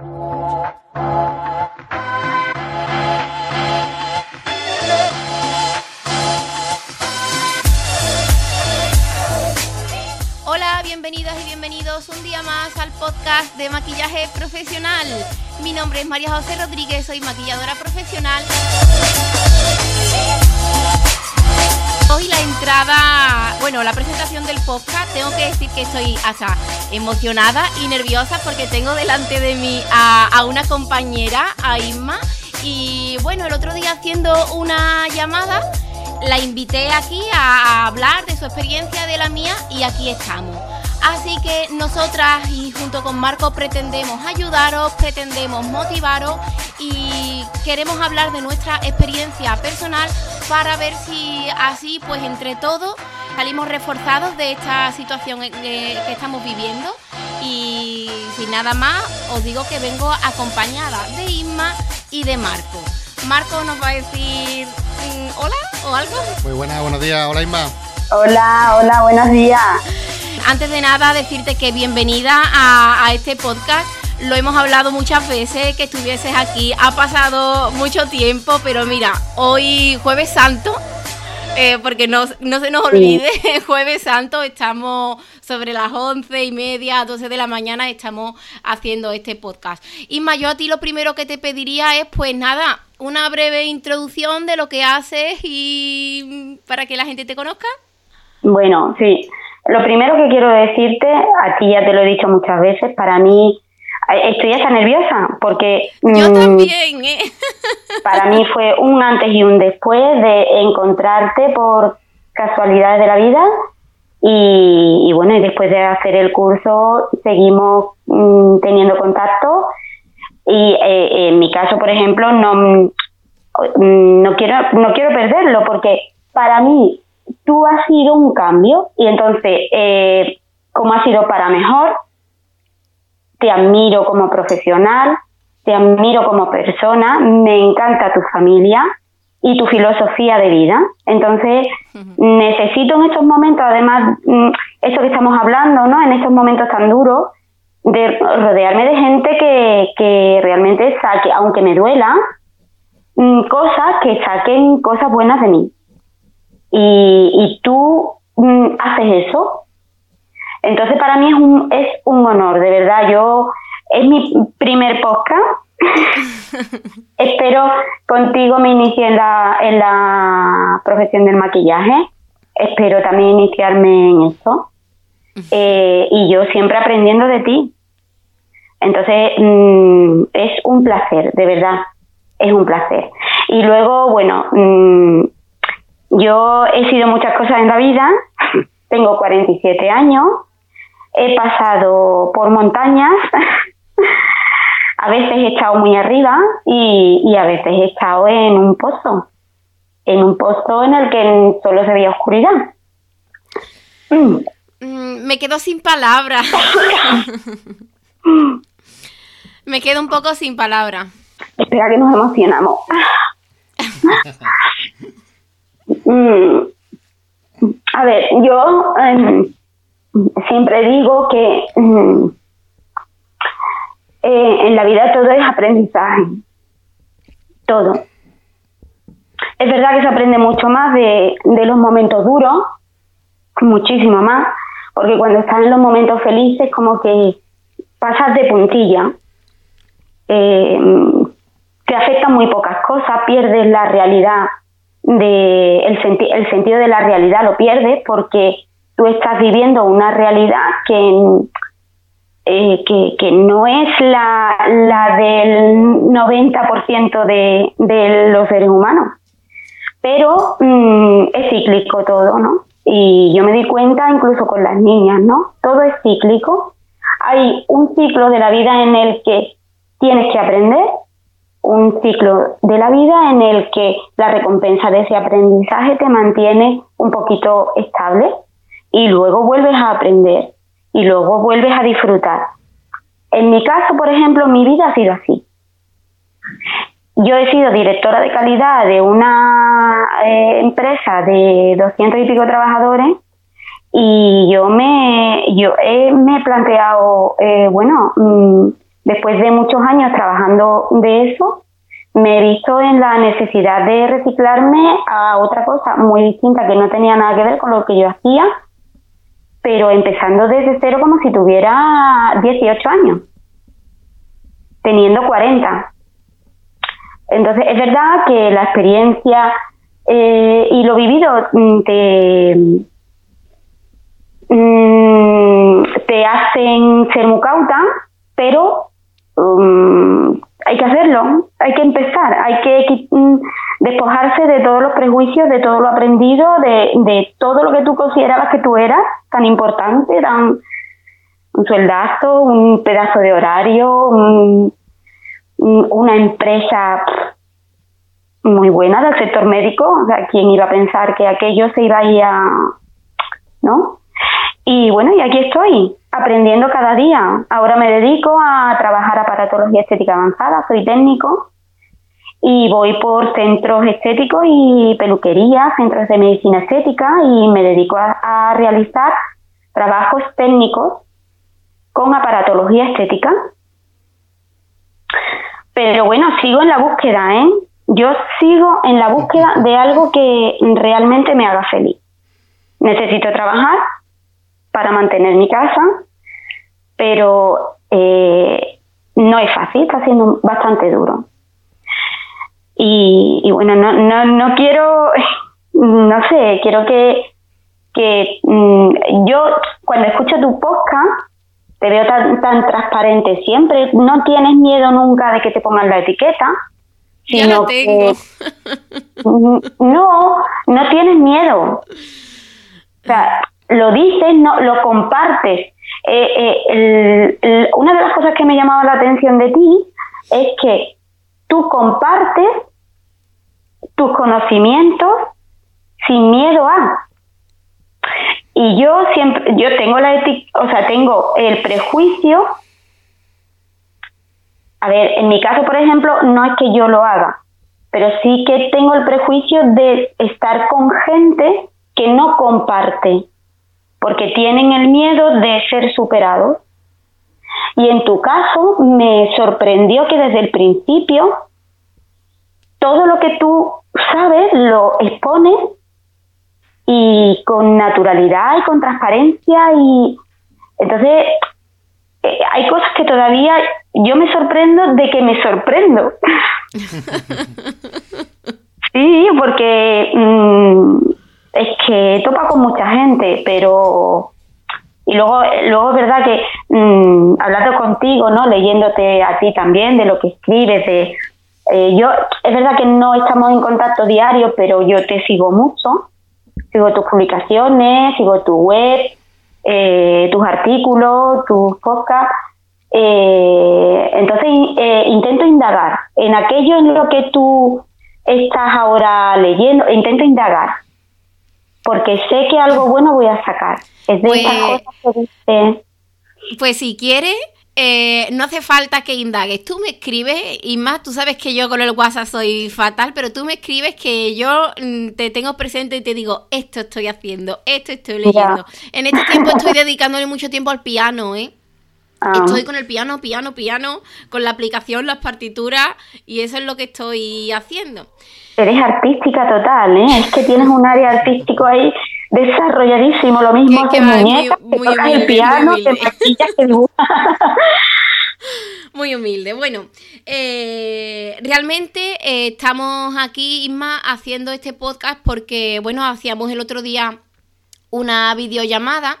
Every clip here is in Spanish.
Hola, bienvenidas y bienvenidos un día más al podcast de maquillaje profesional. Mi nombre es María José Rodríguez, soy maquilladora profesional. Hoy la entrada, bueno, la presentación del podcast, tengo que decir que estoy hasta emocionada y nerviosa porque tengo delante de mí a, una compañera, a Isma, y bueno, el otro día haciendo una llamada, la invité aquí a hablar de su experiencia, de la mía, y aquí estamos. Así que nosotras y junto con Marco pretendemos ayudaros, pretendemos motivaros y queremos hablar de nuestra experiencia personal para ver si así pues entre todos salimos reforzados de esta situación que estamos viviendo y sin nada más os digo que vengo acompañada de Isma y de Marco. Marco nos va a decir mm, hola o algo. Muy buenas, buenos días, hola Isma. Hola, hola, buenos días. Antes de nada, decirte que bienvenida a, este podcast. Lo hemos hablado muchas veces, que estuvieses aquí. Ha pasado mucho tiempo, pero mira, hoy jueves santo, eh, porque no, se nos olvide, jueves santo estamos sobre las once y media, doce de la mañana, estamos haciendo este podcast. Isma, yo a ti lo primero que te pediría es, pues nada, una breve introducción de lo que haces y para que la gente te conozca. Bueno, sí. Lo primero que quiero decirte, a ti ya te lo he dicho muchas veces, para mí eh, estoy hasta nerviosa porque yo mm, también ¿eh? para mí fue un antes y un después de encontrarte por casualidades de la vida y, bueno y después de hacer el curso seguimos mm, teniendo contacto y eh, en mi caso por ejemplo no mm, no quiero no quiero perderlo porque para mí tú has sido un cambio y entonces, eh, como ha sido para mejor, te admiro como profesional, te admiro como persona, me encanta tu familia y tu filosofía de vida. Entonces, necesito en estos momentos, además, mm, eso que estamos hablando, ¿no? En estos momentos tan duros, de rodearme de gente que, que realmente saque, aunque me duela, mm, cosas que saquen cosas buenas de mí y, y tú mm, haces eso. Entonces para mí es un, es un honor, de verdad. Yo es mi primer podcast. Espero contigo me inicie en la, en la profesión del maquillaje. Espero también iniciarme en eso. Eh, y yo siempre aprendiendo de ti. Entonces, mm, es un placer, de verdad, es un placer. Y luego, bueno, mm, yo he sido muchas cosas en la vida, tengo 47 años, he pasado por montañas, a veces he estado muy arriba y, a veces he estado en un pozo, en un pozo en el que solo se veía oscuridad. Mm, me quedo sin palabras. me quedo un poco sin palabras. Espera que nos emocionamos. Mm, a ver, yo em, siempre digo que mm, eh, en la vida todo es aprendizaje. Todo. Es verdad que se aprende mucho más de, los momentos duros, muchísimo más, porque cuando estás en los momentos felices como que pasas de puntilla. Eh, te afectan muy pocas cosas, pierdes la realidad de el, el sentido de la realidad lo pierdes porque tú estás viviendo una realidad que, eh, que, no es la, la del 90% de, de los seres humanos. Pero mm, es cíclico todo, ¿no? Y yo me di cuenta incluso con las niñas, ¿no? Todo es cíclico. Hay un ciclo de la vida en el que tienes que aprender un ciclo de la vida en el que la recompensa de ese aprendizaje te mantiene un poquito estable y luego vuelves a aprender y luego vuelves a disfrutar. En mi caso, por ejemplo, mi vida ha sido así. Yo he sido directora de calidad de una eh, empresa de 200 y pico trabajadores y yo me, yo me he planteado, eh, bueno, mm, después de muchos años trabajando de eso, me he visto en la necesidad de reciclarme a otra cosa muy distinta que no tenía nada que ver con lo que yo hacía, pero empezando desde cero como si tuviera 18 años, teniendo 40. Entonces, es verdad que la experiencia eh, y lo vivido mm, te, mm, te hacen ser muy cauta, pero um, hay que hacerlo, hay que empezar, hay que mm, despojarse de todos los prejuicios, de todo lo aprendido, de, de todo lo que tú considerabas que tú eras tan importante, tan un sueldazo, un pedazo de horario, una empresa muy buena del sector médico, o sea, ¿quién iba a pensar que aquello se iba a ir a... ¿no? Y bueno, y aquí estoy, aprendiendo cada día. Ahora me dedico a trabajar aparatología estética avanzada, soy técnico y voy por centros estéticos y peluquerías, centros de medicina estética y me dedico a, realizar trabajos técnicos con aparatología estética. Pero bueno, sigo en la búsqueda, ¿eh? Yo sigo en la búsqueda de algo que realmente me haga feliz. Necesito trabajar para mantener mi casa, pero eh, no es fácil, está siendo bastante duro. Y, bueno, no, no, no quiero, no sé, quiero que, que mm, yo cuando escucho tu podcast te veo tan, tan transparente siempre, no tienes miedo nunca de que te pongan la etiqueta, sino tengo. no, no tienes miedo. O sea, lo dices, no, lo compartes. Eh, eh, una de las cosas que me llamaba la atención de ti es que tú compartes tus conocimientos sin miedo a. Y yo siempre, yo tengo la o sea, tengo el prejuicio. A ver, en mi caso, por ejemplo, no es que yo lo haga, pero sí que tengo el prejuicio de estar con gente que no comparte porque tienen el miedo de ser superados. Y en tu caso me sorprendió que desde el principio todo lo que tú sabes lo expones y con naturalidad y con transparencia y entonces eh, hay cosas que todavía yo me sorprendo de que me sorprendo. sí, porque mm, es que topa con mucha gente, pero y luego luego es verdad que mm, hablando contigo, ¿no? Leyéndote a ti también de lo que escribes, de eh, yo es verdad que no estamos en contacto diario, pero yo te sigo mucho, sigo tus publicaciones, sigo tu web, eh, tus artículos, tus podcasts. Eh, entonces intento indagar en aquello en lo que tú estás ahora leyendo, intento indagar porque sé que algo bueno voy a sacar. Es de pues, cosas que Pues si quieres, eh, no hace falta que indagues. Tú me escribes, y más, tú sabes que yo con el WhatsApp soy fatal, pero tú me escribes que yo mm, te tengo presente y te digo, esto estoy haciendo, esto estoy leyendo. En este tiempo estoy dedicándole mucho tiempo al piano, ¿eh? Ah. Estoy con el piano, piano, piano, con la aplicación, las partituras, y eso es lo que estoy haciendo. Eres artística total, ¿eh? Es que tienes un área artístico ahí desarrolladísimo. Lo mismo que, muñecas, que el piano, que que Muy humilde. Bueno, eh, realmente eh, estamos aquí, Isma, haciendo este podcast porque, bueno, hacíamos el otro día una videollamada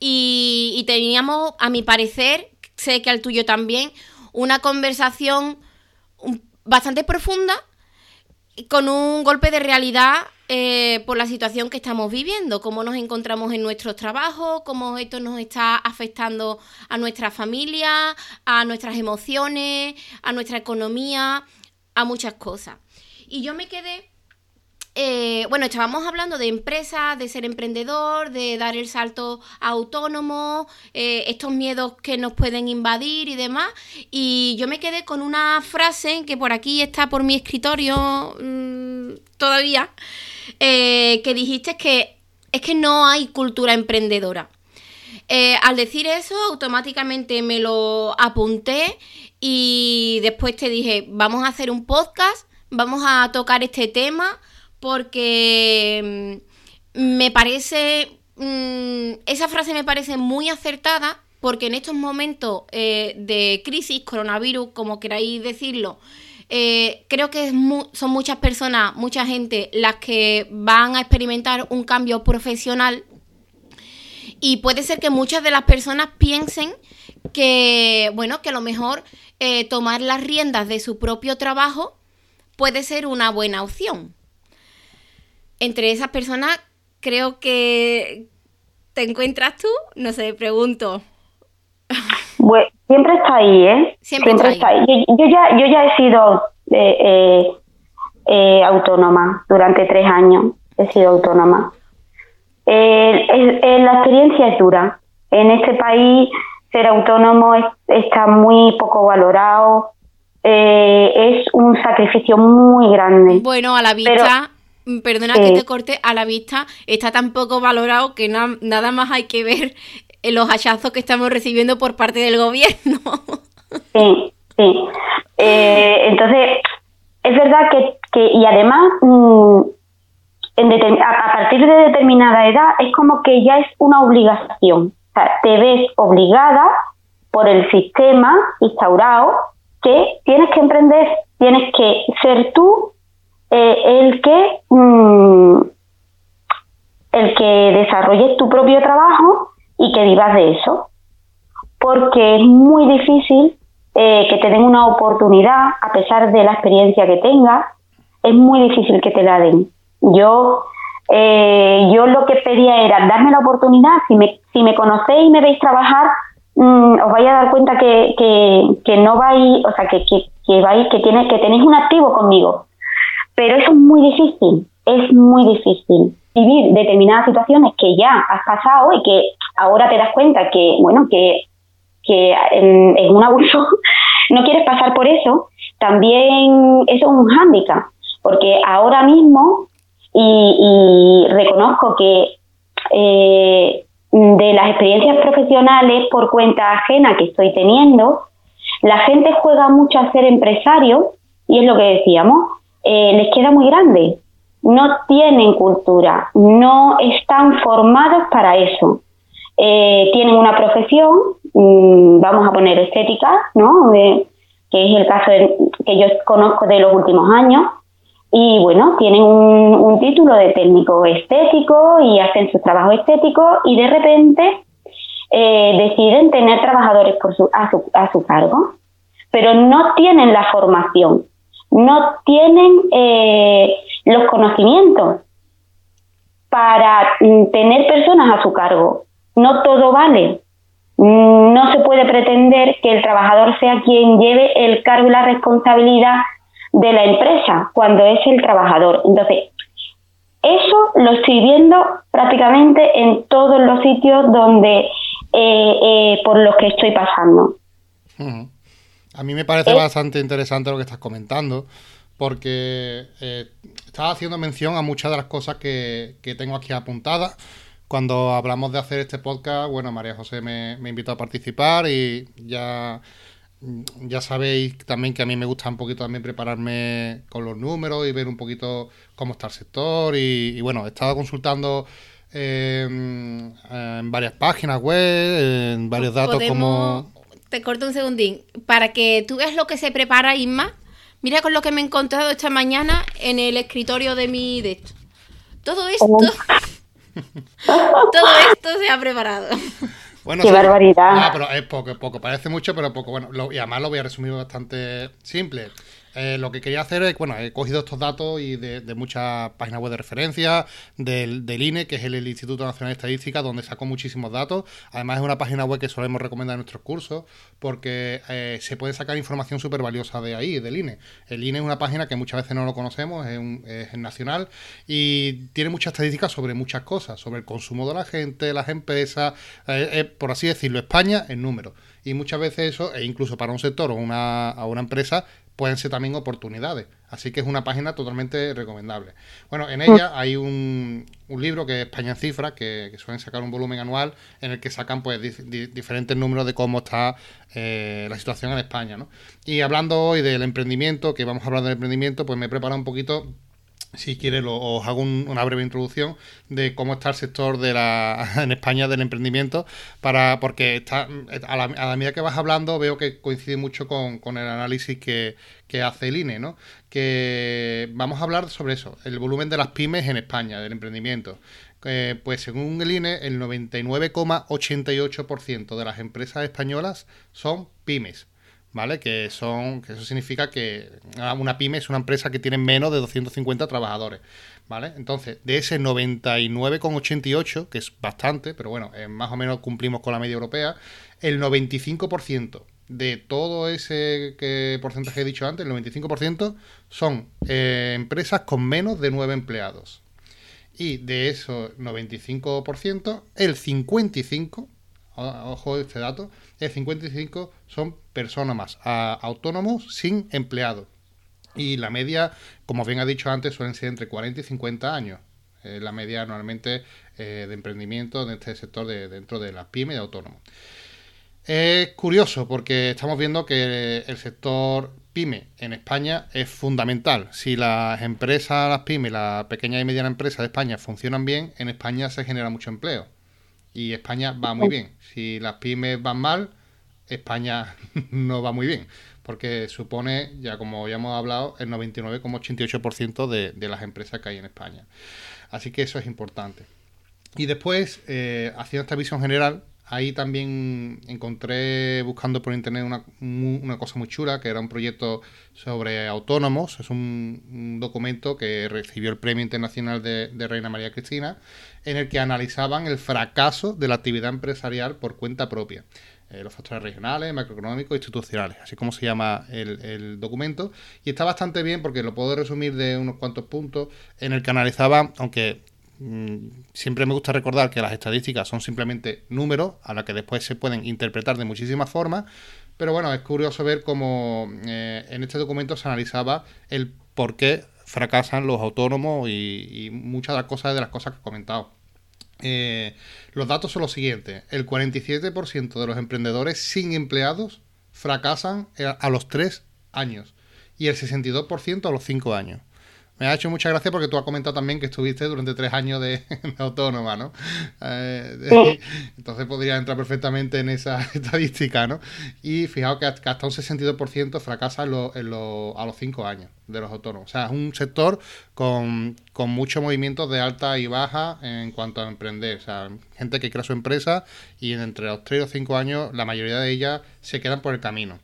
y, y teníamos, a mi parecer, sé que al tuyo también, una conversación bastante profunda con un golpe de realidad eh, por la situación que estamos viviendo, cómo nos encontramos en nuestros trabajos, cómo esto nos está afectando a nuestra familia, a nuestras emociones, a nuestra economía, a muchas cosas. Y yo me quedé eh, bueno, estábamos hablando de empresas, de ser emprendedor, de dar el salto autónomo, eh, estos miedos que nos pueden invadir y demás. Y yo me quedé con una frase que por aquí está por mi escritorio mm, todavía, eh, que dijiste que es que no hay cultura emprendedora. Al decir eso, automáticamente me lo apunté y después te dije, vamos a hacer un podcast, vamos a tocar este tema porque mm, me parece, mm, esa frase me parece muy acertada porque en estos momentos eh, de crisis, coronavirus, como queráis decirlo, eh, creo que son muchas personas, mucha gente las que van a experimentar un cambio profesional y puede ser que muchas de las personas piensen que, bueno, que a lo mejor eh, tomar las riendas de su propio trabajo puede ser una buena opción. Entre esas personas creo que te encuentras tú, no sé, pregunto. Bueno, siempre está ahí, ¿eh? Siempre, está, ahí. Yo, ya, yo ya he sido eh, eh, eh, autónoma durante tres años. He sido autónoma. la experiencia es dura. En este país ser autónomo está muy poco valorado. es un sacrificio muy grande. Bueno, a la vista, perdona que te corte, a la vista está tan poco valorado que nada más hay que ver los hachazos que estamos recibiendo por parte del gobierno. Sí, sí. Eh, entonces, es verdad que, y además, mm, a, partir de determinada edad, es como que ya es una obligación. O sea, te ves obligada por el sistema instaurado que tienes que emprender, tienes que ser tú eh, el que mm, el que desarrolles tu propio trabajo y que vivas de eso. Porque es muy difícil eh, que te den una oportunidad, a pesar de la experiencia que tengas, es muy difícil que te la den. Yo, eh, yo lo que pedía era darme la oportunidad, si me, si me conocéis y me veis trabajar, mm, os vais a dar cuenta que, que, no vais, o sea, que, que, vais, que, tiene, que tenéis un activo conmigo. Pero eso es muy difícil, es muy difícil vivir determinadas situaciones que ya has pasado y que ahora te das cuenta que, bueno, que, que es un abuso, no quieres pasar por eso, también eso es un hándicap, porque ahora mismo, y, reconozco que eh, de las experiencias profesionales por cuenta ajena que estoy teniendo, la gente juega mucho a ser empresario y es lo que decíamos, eh, les queda muy grande no tienen cultura, no están formados para eso. Eh, tienen una profesión, mm, vamos a poner estética, ¿no? que es el caso que yo conozco de los últimos años, y bueno, tienen un, título de técnico estético y hacen su trabajo estético y de repente eh, deciden tener trabajadores a su cargo, pero no tienen la formación, no tienen eh, los conocimientos para mm, tener personas a su cargo. No todo vale. Mm, no se puede pretender que el trabajador sea quien lleve el cargo y la responsabilidad de la empresa cuando es el trabajador. Entonces, eso lo estoy viendo prácticamente en todos los sitios donde eh, eh, por los que estoy pasando. A mí me parece bastante interesante lo que estás comentando, porque eh, estaba haciendo mención a muchas de las cosas que, tengo aquí apuntadas. Cuando hablamos de hacer este podcast, bueno, María José me, invitó a participar y ya, ya sabéis también que a mí me gusta un poquito también prepararme con los números y ver un poquito cómo está el sector. Y, bueno, he estado consultando eh, en varias páginas web, en varios datos como... Te corto un segundín. Para que tú veas lo que se prepara Isma, Mira con lo que me he encontrado esta mañana en el escritorio de mi de Todo esto. Oh. todo esto se ha preparado. Bueno, Qué barbaridad. Ah, pero es poco, poco. Parece mucho, pero poco. Bueno, y además lo voy a resumir bastante simple. Eh, lo que quería hacer es, bueno, he cogido estos datos y de, muchas páginas web de referencia, del, INE, que es el, Instituto Nacional de Estadística, donde saco muchísimos datos. Además es una página web que solemos recomendar en nuestros cursos, porque eh, se puede sacar información súper valiosa de ahí, del INE. El INE es una página que muchas veces no lo conocemos, es, nacional, y tiene muchas estadísticas sobre muchas cosas, sobre el consumo de la gente, las empresas, eh, por así decirlo, España en números. Y muchas veces eso, e incluso para un sector o una, a una empresa, pueden ser también oportunidades. Así que es una página totalmente recomendable. Bueno, en ella hay un, libro que es España en Cifras, que, suelen sacar un volumen anual en el que sacan pues diferentes números de cómo está eh, la situación en España. ¿no? Y hablando hoy del emprendimiento, que vamos a hablar del emprendimiento, pues me he preparado un poquito si quieres, os hago una breve introducción de cómo está el sector de la, en España del emprendimiento, para porque está, a, la, medida que vas hablando veo que coincide mucho con, el análisis que, hace el INE, ¿no? Que vamos a hablar sobre eso, el volumen de las pymes en España, del emprendimiento. Pues según el INE, el 99,88% de las empresas españolas son pymes. ¿Vale? Que son, que eso significa que una pyme es una empresa que tiene menos de 250 trabajadores, ¿vale? Entonces, de ese 99,88, que es bastante, pero bueno, eh, más o menos cumplimos con la media europea, el 95% de todo ese que porcentaje he dicho antes, el 95% son eh, empresas con menos de 9 empleados. Y de esos 95%, el 55%, ojo este dato, el 55 son personas más, autónomos sin empleados. Y la media, como bien ha dicho antes, suelen ser entre 40 y 50 años. la media normalmente eh, de emprendimiento en este sector de, dentro de las pymes y autónomos. Es curioso porque estamos viendo que el sector pyme en España es fundamental. Si las empresas, las pymes, las pequeñas y medianas empresas de España funcionan bien, en España se genera mucho empleo y España va muy bien. Si las pymes van mal, España no va muy bien, porque supone, ya como ya hemos hablado, el 99,88% de, de las empresas que hay en España. Así que eso es importante. Y después, eh, haciendo esta visión general, ahí también encontré, buscando por internet, una, una, cosa muy chula, que era un proyecto sobre autónomos. Es un, documento que recibió el Premio Internacional de, Reina María Cristina, en el que analizaban el fracaso de la actividad empresarial por cuenta propia. Eh, los factores regionales, macroeconómicos, institucionales, así como se llama el, el, documento. Y está bastante bien porque lo puedo resumir de unos cuantos puntos en el que analizaba, aunque siempre me gusta recordar que las estadísticas son simplemente números a los que después se pueden interpretar de muchísimas formas, pero bueno, es curioso ver cómo eh, en este documento se analizaba el por qué fracasan los autónomos y, muchas de las cosas de las cosas que he comentado. Eh, los datos son los siguientes. El 47% de los emprendedores sin empleados fracasan a los 3 años y el 62% a los 5 años. Me ha hecho mucha gracia porque tú has comentado también que estuviste durante tres años de, autónoma, ¿no? Eh, entonces podría entrar perfectamente en esa estadística, ¿no? Y fijaos que hasta un 62% fracasa en a los cinco años de los autónomos. O sea, es un sector con, con muchos movimientos de alta y baja en cuanto a emprender. O sea, gente que crea su empresa y entre los tres o cinco años la mayoría de ellas se quedan por el camino.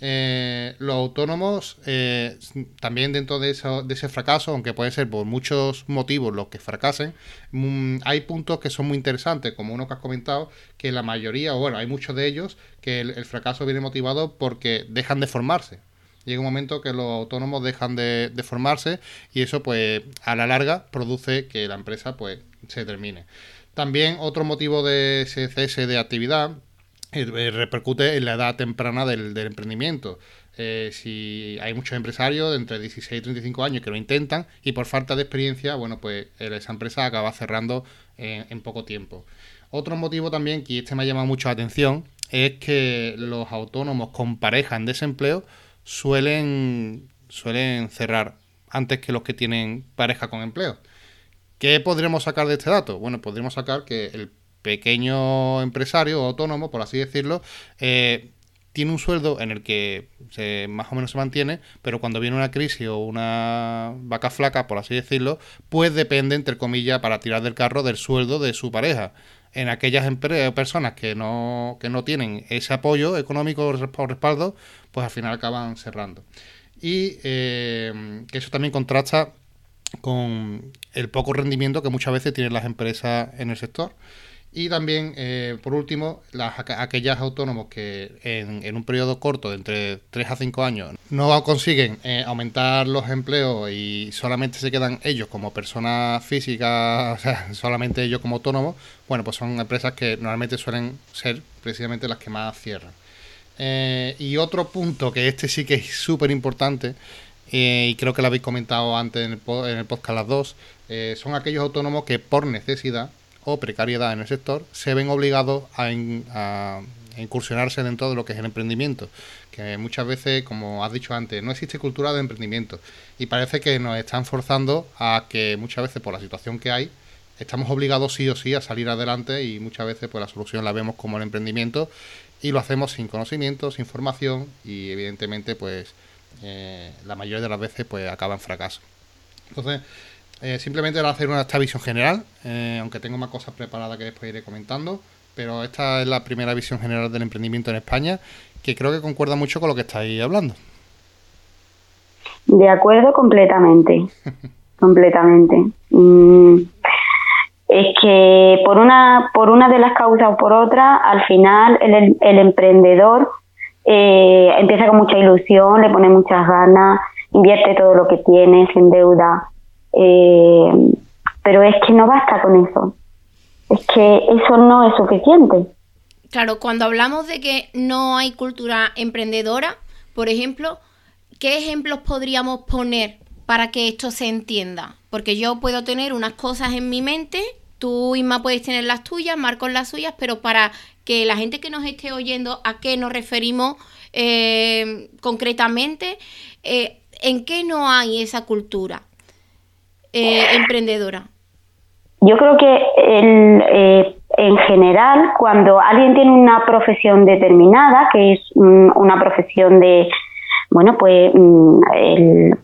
Eh, los autónomos eh, también dentro de, de, ese fracaso, aunque puede ser por muchos motivos los que fracasen, mm, hay puntos que son muy interesantes, como uno que has comentado, que la mayoría, o bueno, hay muchos de ellos, que el, fracaso viene motivado porque dejan de formarse. Llega un momento que los autónomos dejan de, de formarse y eso pues a la larga produce que la empresa pues se termine. También otro motivo de ese cese de actividad eh, eh, repercute en la edad temprana del, emprendimiento. Eh, si hay muchos empresarios de entre 16 y 35 años que lo intentan y por falta de experiencia, bueno, pues esa empresa acaba cerrando en, poco tiempo. Otro motivo también, que este me ha llamado mucho la atención, es que los autónomos con pareja en desempleo suelen, suelen cerrar antes que los que tienen pareja con empleo. ¿Qué podríamos sacar de este dato? Bueno, podríamos sacar que el pequeño empresario o autónomo, por así decirlo, eh, tiene un sueldo en el que se, más o menos se mantiene, pero cuando viene una crisis o una vaca flaca, por así decirlo, pues depende, entre comillas, para tirar del carro del sueldo de su pareja. En aquellas personas que no, que no tienen ese apoyo económico o respaldo, pues al final acaban cerrando. Y eh, que eso también contrasta con el poco rendimiento que muchas veces tienen las empresas en el sector. Y también, eh, por último, las, aquellas autónomos que en, un periodo corto entre 3 a 5 años no consiguen eh, aumentar los empleos y solamente se quedan ellos como personas físicas, o sea, solamente ellos como autónomos, bueno, pues son empresas que normalmente suelen ser precisamente las que más cierran. Eh, y otro punto, que este sí que es súper importante, y creo que lo habéis comentado antes en el, podcast las dos, son aquellos autónomos que por necesidad o precariedad en el sector se ven obligados a, incursionarse dentro de lo que es el emprendimiento. Que muchas veces, como has dicho antes, no existe cultura de emprendimiento. Y parece que nos están forzando a que muchas veces por la situación que hay, estamos obligados sí o sí a salir adelante y muchas veces pues la solución la vemos como el emprendimiento y lo hacemos sin conocimiento, sin formación y evidentemente pues eh, la mayoría de las veces pues acaba en fracaso. Entonces, eh, simplemente era hacer una, esta visión general, eh, aunque tengo más cosas preparadas que después iré comentando, pero esta es la primera visión general del emprendimiento en España, que creo que concuerda mucho con lo que estáis hablando. De acuerdo completamente, completamente. Mm, es que por una, por una de las causas o por otra, al final el, el emprendedor eh, empieza con mucha ilusión, le pone muchas ganas, invierte todo lo que tiene, se endeuda. Eh, pero es que no basta con eso. Es que eso no es suficiente. Claro, cuando hablamos de que no hay cultura emprendedora, por ejemplo, ¿qué ejemplos podríamos poner para que esto se entienda? Porque yo puedo tener unas cosas en mi mente, tú Isma puedes tener las tuyas, Marcos las suyas, pero para que la gente que nos esté oyendo, ¿a qué nos referimos eh, concretamente? Eh, ¿En qué no hay esa cultura eh, emprendedora? Yo creo que en general, cuando alguien tiene una profesión determinada, que es una profesión de bueno, pues, mm,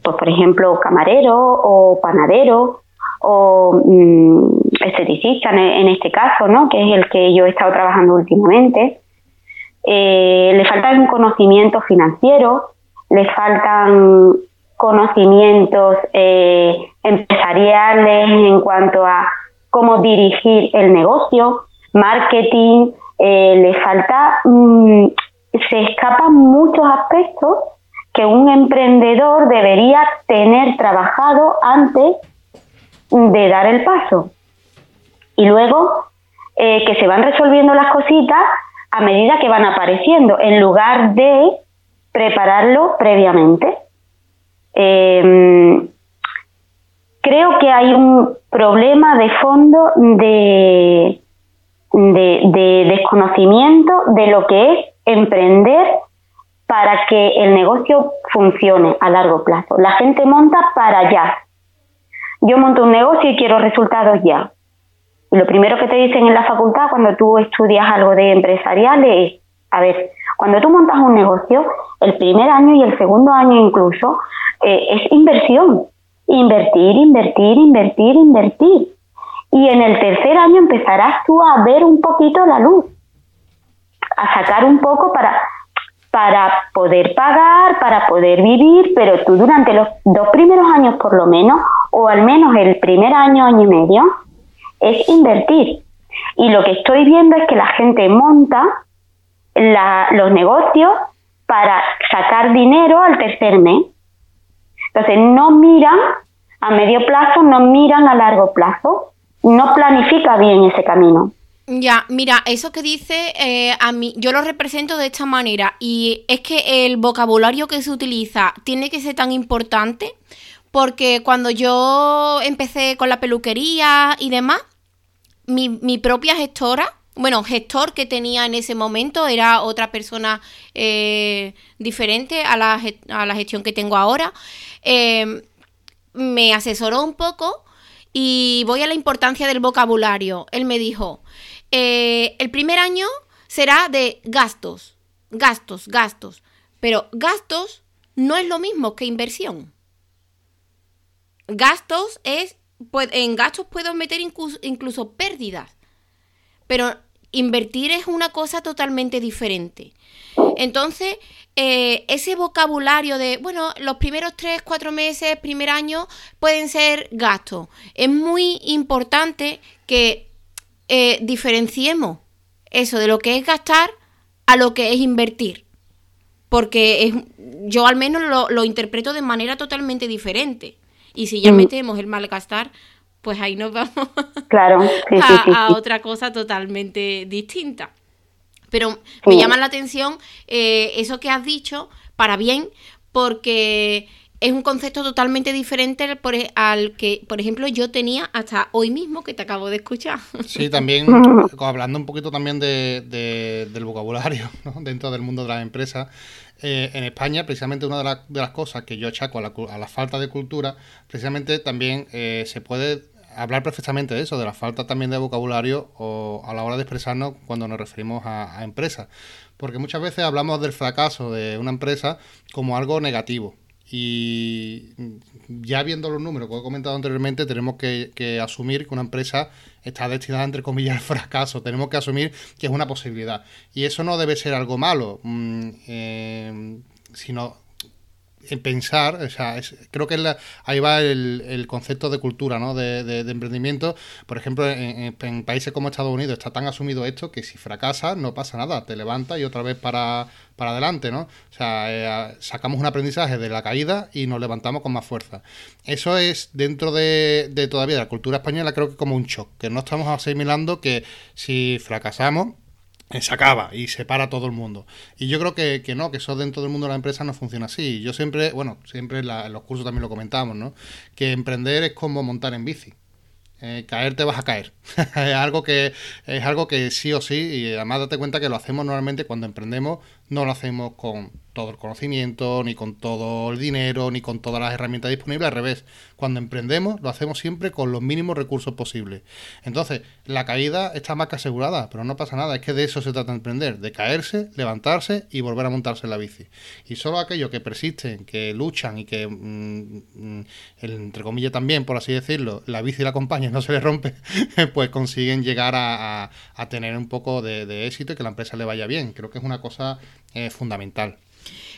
pues, por ejemplo, camarero o panadero o mm, esteticista en, este caso, ¿no? que es el que yo he estado trabajando últimamente, eh, le faltan conocimientos financieros, le faltan conocimientos eh, empresariales en cuanto a cómo dirigir el negocio, marketing, eh, le falta, mm, se escapan muchos aspectos que un emprendedor debería tener trabajado antes de dar el paso. Y luego eh, que se van resolviendo las cositas a medida que van apareciendo, en lugar de prepararlo previamente. Em, creo que hay un problema de fondo de, de desconocimiento de lo que es emprender para que el negocio funcione a largo plazo. La gente monta para allá. Yo monto un negocio y quiero resultados ya. Y lo primero que te dicen en la facultad cuando tú estudias algo de empresarial es, a ver, cuando tú montas un negocio, el primer año y el segundo año incluso eh, es inversión. Invertir, invertir, invertir, invertir. Y en el tercer año empezarás tú a ver un poquito la luz, a sacar un poco para para poder pagar, para poder vivir, pero tú durante los dos primeros años por lo menos, o al menos el primer año, año y medio, es invertir. Y lo que estoy viendo es que la gente monta los negocios para sacar dinero al tercer mes. Entonces no miran a medio plazo, no miran a largo plazo, no planifica bien ese camino. Ya, mira, eso que dice eh, a mí, yo lo represento de esta manera y es que el vocabulario que se utiliza tiene que ser tan importante porque cuando yo empecé con la peluquería y demás, mi, mi propia gestora, bueno, gestor que tenía en ese momento era otra persona eh, diferente a la, a la, gestión que tengo ahora, eh, me asesoró un poco y voy a la importancia del vocabulario. Él me dijo, eh, el primer año será de gastos, gastos, gastos. Pero gastos no es lo mismo que inversión. Gastos es, pues, en gastos puedo meter incluso, pérdidas. Pero invertir es una cosa totalmente diferente. Entonces, eh, ese vocabulario de, bueno, los primeros tres, cuatro meses, primer año, pueden ser gastos. Es muy importante que eh, diferenciemos eso de lo que es gastar a lo que es invertir. Porque es, yo al menos lo, interpreto de manera totalmente diferente. Y si ya mm. metemos el malgastar, pues ahí nos vamos claro, a, otra cosa totalmente distinta. Pero me llama la atención eh, eso que has dicho, para bien, porque es un concepto totalmente diferente al que, por ejemplo, yo tenía hasta hoy mismo que te acabo de escuchar. Sí, también, hablando un poquito también de, del vocabulario dentro del mundo de las empresas, eh, en España, precisamente una de, las cosas que yo achaco a la, a la falta de cultura, precisamente también eh, se puede hablar perfectamente de eso, de la falta también de vocabulario o a la hora de expresarnos cuando nos referimos a, empresas. Porque muchas veces hablamos del fracaso de una empresa como algo negativo. Y ya viendo los números que he comentado anteriormente, tenemos que, asumir que una empresa está destinada, entre comillas, al fracaso. Tenemos que asumir que es una posibilidad. Y eso no debe ser algo malo, mm, eh, sino pensar, o sea, creo que ahí va el, concepto de cultura, ¿no? De, emprendimiento. Por ejemplo, en, países como Estados Unidos está tan asumido esto que si fracasas no pasa nada, te levantas y otra vez para, para adelante, ¿no? O sea, eh, sacamos un aprendizaje de la caída y nos levantamos con más fuerza. Eso es dentro de, todavía la cultura española, creo que como un shock, que no estamos asimilando que si fracasamos se acaba y se para todo el mundo. Y yo creo que, que, no, que eso dentro del mundo de la empresa no funciona así. Yo siempre, bueno, siempre en, los cursos también lo comentamos, ¿no? Que emprender es como montar en bici. Eh, caer te vas a caer. es algo que es algo que sí o sí, y además date cuenta que lo hacemos normalmente cuando emprendemos, no lo hacemos con todo el conocimiento, ni con todo el dinero, ni con todas las herramientas disponibles. Al revés, cuando emprendemos lo hacemos siempre con los mínimos recursos posibles. Entonces, la caída está más que asegurada, pero no pasa nada. Es que de eso se trata de emprender, de caerse, levantarse y volver a montarse en la bici. Y solo aquellos que persisten, que luchan y que, mm, mm, entre comillas también, por así decirlo, la bici la acompaña y no se le rompe, pues consiguen llegar a, tener un poco de, éxito y que la empresa le vaya bien. Creo que es una cosa eh, fundamental.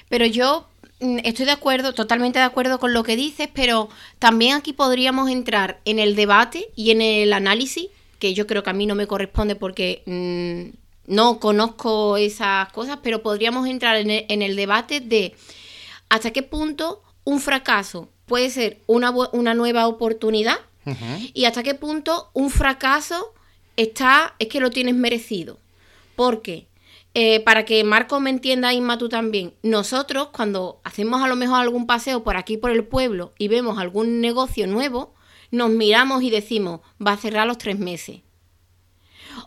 Pero yo mm, estoy de acuerdo, totalmente de acuerdo con lo que dices, pero también aquí podríamos entrar en el debate y en el análisis, que yo creo que a mí no me corresponde porque mm, no conozco esas cosas, pero podríamos entrar en el, debate de hasta qué punto un fracaso puede ser una, una nueva oportunidad y hasta qué punto un fracaso está, es que lo tienes merecido. Porque eh, para que Marco me entienda, Inma, tú también, nosotros cuando hacemos a lo mejor algún paseo por aquí, por el pueblo, y vemos algún negocio nuevo, nos miramos y decimos, va a cerrar los tres meses.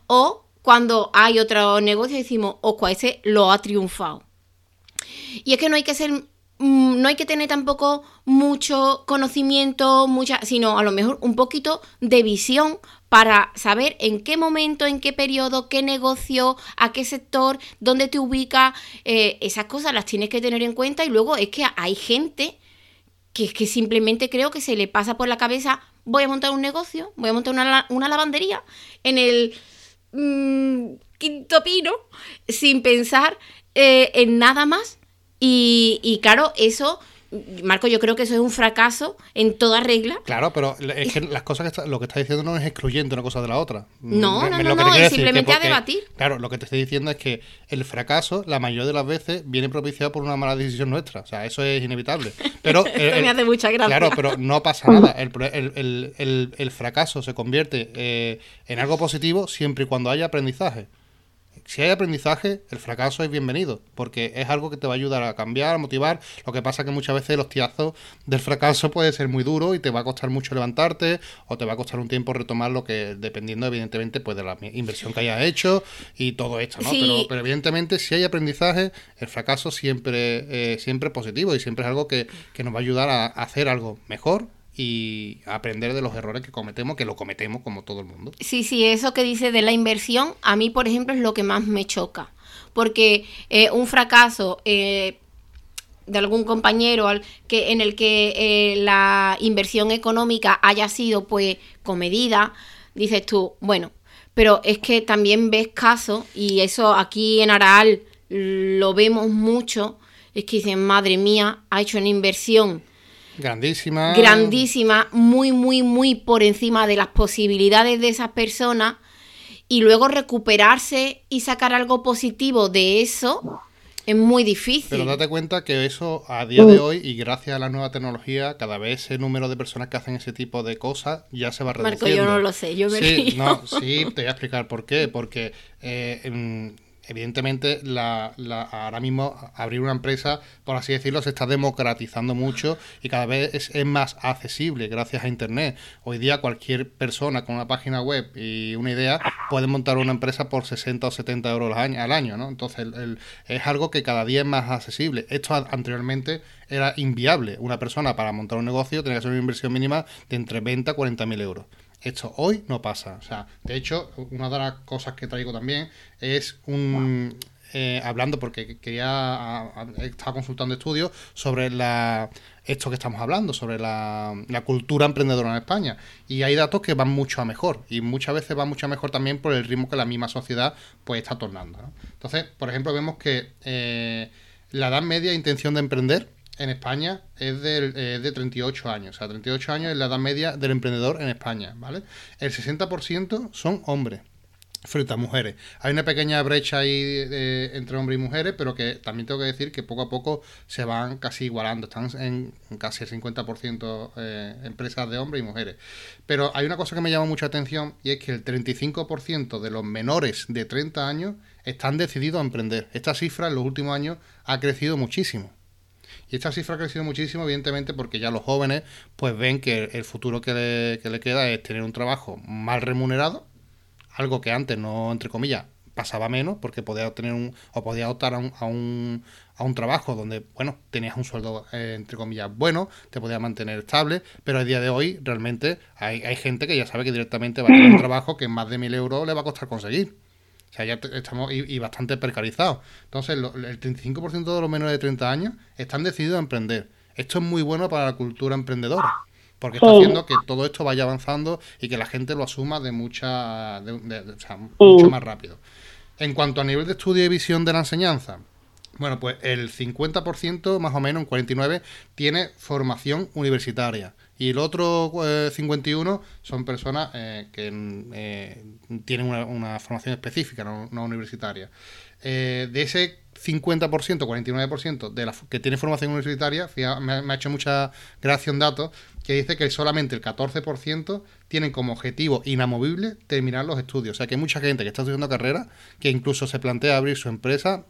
O cuando hay otro negocio decimos, ojo, ese lo ha triunfado. Y es que no hay que ser mm, no hay que tener tampoco mucho conocimiento, mucha, sino a lo mejor un poquito de visión para saber en qué momento, en qué periodo, qué negocio, a qué sector, dónde te ubica, eh, esas cosas las tienes que tener en cuenta y luego es que hay gente que es que simplemente creo que se le pasa por la cabeza, voy a montar un negocio, voy a montar una, lavandería en el mm, quinto pino, sin pensar eh, en nada más. Y, y claro, eso Marco, yo creo que eso es un fracaso en toda regla. Claro, pero es que las cosas que lo que estás diciendo no es excluyente una cosa de la otra. No, no, no, no, es simplemente a debatir. Claro, lo que te estoy diciendo es que el fracaso, la mayoría de las veces, viene propiciado por una mala decisión nuestra. O sea, eso es inevitable. Pero me hace mucha gracia. Claro, pero no pasa nada. El, fracaso se convierte eh, en algo positivo siempre y cuando haya aprendizaje si hay aprendizaje, el fracaso es bienvenido, porque es algo que te va a ayudar a cambiar, a motivar. Lo que pasa que muchas veces los tiazos del fracaso puede ser muy duro y te va a costar mucho levantarte o te va a costar un tiempo retomar lo que, dependiendo evidentemente pues de la inversión que hayas hecho y todo esto, ¿no? Pero, evidentemente si hay aprendizaje, el fracaso siempre, eh, siempre es positivo y siempre es algo que, que nos va a ayudar a hacer algo mejor y aprender de los errores que cometemos, que lo cometemos como todo el mundo. Sí, sí, eso que dice de la inversión, a mí, por ejemplo, es lo que más me choca. Porque eh, un fracaso eh, de algún compañero al, que, en el que eh, la inversión económica haya sido pues comedida, dices tú, bueno, pero es que también ves casos, y eso aquí en Araal lo vemos mucho, es que dicen, madre mía, ha hecho una inversión Grandísima. Grandísima, muy, muy, muy por encima de las posibilidades de esas personas y luego recuperarse y sacar algo positivo de eso es muy difícil. Pero date cuenta que eso a día de hoy y gracias a la nueva tecnología, cada vez el número de personas que hacen ese tipo de cosas ya se va reduciendo. Marco, yo no lo sé, yo me sí, no, sí, te voy a explicar por qué. Porque eh, evidentemente la, ahora mismo abrir una empresa, por así decirlo, se está democratizando mucho y cada vez es, más accesible gracias a Internet. Hoy día cualquier persona con una página web y una idea puede montar una empresa por 60 o 70 euros al año, ¿no? Entonces es algo que cada día es más accesible. Esto anteriormente era inviable. Una persona para montar un negocio tenía que hacer una inversión mínima de entre 20 a 40 mil euros. Esto hoy no pasa. O sea, de hecho, una de las cosas que traigo también es un. Eh, hablando porque quería estar consultando estudios sobre la esto que estamos hablando sobre la, cultura emprendedora en España y hay datos que van mucho a mejor y muchas veces van mucho a mejor también por el ritmo que la misma sociedad pues está tornando entonces por ejemplo vemos que eh, la edad media intención de emprender en España es de, de 38 años. O sea, 38 años es la edad media del emprendedor en España, ¿vale? El 60% son hombres frente a mujeres. Hay una pequeña brecha ahí eh, entre hombres y mujeres, pero que también tengo que decir que poco a poco se van casi igualando. Están en casi el 50% eh, empresas de hombres y mujeres. Pero hay una cosa que me llama mucha atención y es que el 35% de los menores de 30 años están decididos a emprender. Esta cifra en los últimos años ha crecido muchísimo. Y esta cifra ha crecido muchísimo, evidentemente, porque ya los jóvenes pues ven que el futuro que le, que le queda es tener un trabajo mal remunerado, algo que antes no, entre comillas, pasaba menos, porque podía obtener un, o podía optar a un, a un, a un trabajo donde, bueno, tenías un sueldo, eh, entre comillas, bueno, te podías mantener estable, pero a día de hoy realmente hay, hay gente que ya sabe que directamente va a tener un trabajo que más de mil euros le va a costar conseguir. O sea, ya estamos y, bastante precarizados. Entonces, el 35% de los menores de 30 años están decididos a emprender. Esto es muy bueno para la cultura emprendedora, porque está haciendo que todo esto vaya avanzando y que la gente lo asuma de mucha, o sea, mucho más rápido. En cuanto a nivel de estudio y visión de la enseñanza, bueno, pues el 50% más o menos, un 49%, tiene formación universitaria. Y el otro 51 eh, son personas eh, que eh, tienen una, formación específica, no, universitaria. de ese 50%, 49% de la que tiene formación universitaria, me, ha hecho mucha gracia un dato que dice que solamente el 14% tienen como objetivo inamovible terminar los estudios. O sea que hay mucha gente que está estudiando carrera que incluso se plantea abrir su empresa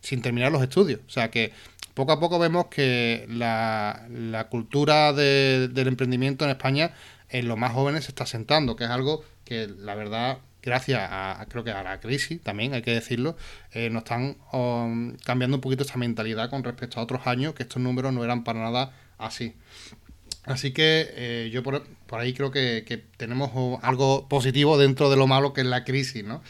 sin terminar los estudios. O sea que poco a poco vemos que la, cultura del emprendimiento en España en los más jóvenes se está sentando, que es algo que la verdad, gracias a, creo que a la crisis también, hay que decirlo, eh, nos están um, cambiando un poquito esta mentalidad con respecto a otros años, que estos números no eran para nada así. Así que eh, yo por, ahí creo que, tenemos algo positivo dentro de lo malo que es la crisis, ¿no?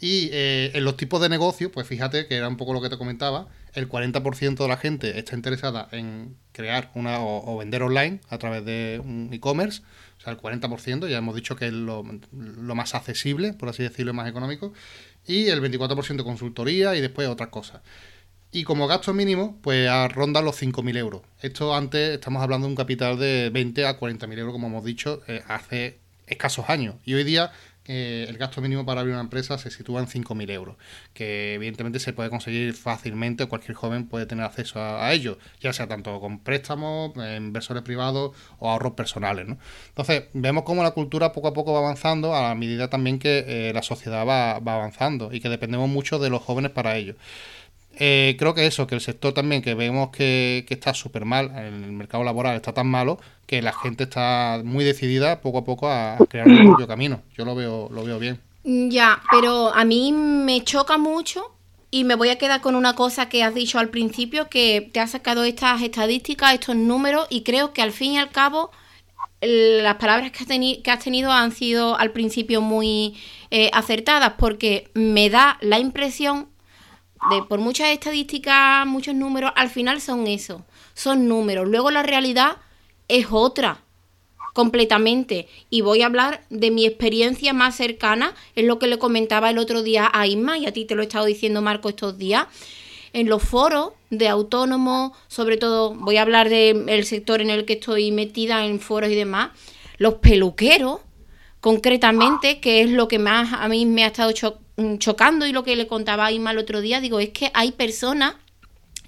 Y eh, en los tipos de negocio, pues fíjate que era un poco lo que te comentaba, el 40% de la gente está interesada en crear una o, vender online a través de un e-commerce, o sea, el 40%, ya hemos dicho que es lo, más accesible, por así decirlo, más económico, y el 24% consultoría y después otras cosas. Y como gasto mínimo, pues ronda los 5.000 euros. Esto antes estamos hablando de un capital de 20 a 40.000 euros, como hemos dicho, eh, hace escasos años. Y hoy día el gasto mínimo para abrir una empresa se sitúa en 5.000 euros, que evidentemente se puede conseguir fácilmente, cualquier joven puede tener acceso a, ello, ya sea tanto con préstamos, eh, inversores privados o ahorros personales. Entonces, vemos cómo la cultura poco a poco va avanzando a la medida también que eh, la sociedad va avanzando y que dependemos mucho de los jóvenes para ello. Eh, creo que eso, que el sector también, que vemos que, está súper mal, el mercado laboral está tan malo, que la gente está muy decidida poco a poco a crear un propio camino. Yo lo veo, lo veo bien. Ya, pero a mí me choca mucho y me voy a quedar con una cosa que has dicho al principio, que te has sacado estas estadísticas, estos números, y creo que al fin y al cabo las palabras que has, que has tenido han sido al principio muy eh, acertadas, porque me da la impresión de por muchas estadísticas, muchos números, al final son eso, son números. Luego la realidad es otra, completamente. Y voy a hablar de mi experiencia más cercana, es lo que le comentaba el otro día a Isma, y a ti te lo he estado diciendo, Marco, estos días. En los foros de autónomos, sobre todo voy a hablar del sector en el que estoy metida en foros y demás, los peluqueros, concretamente, que es lo que más a mí me ha estado mm, chocando y lo que le contaba a Isma el otro día, digo, es que hay personas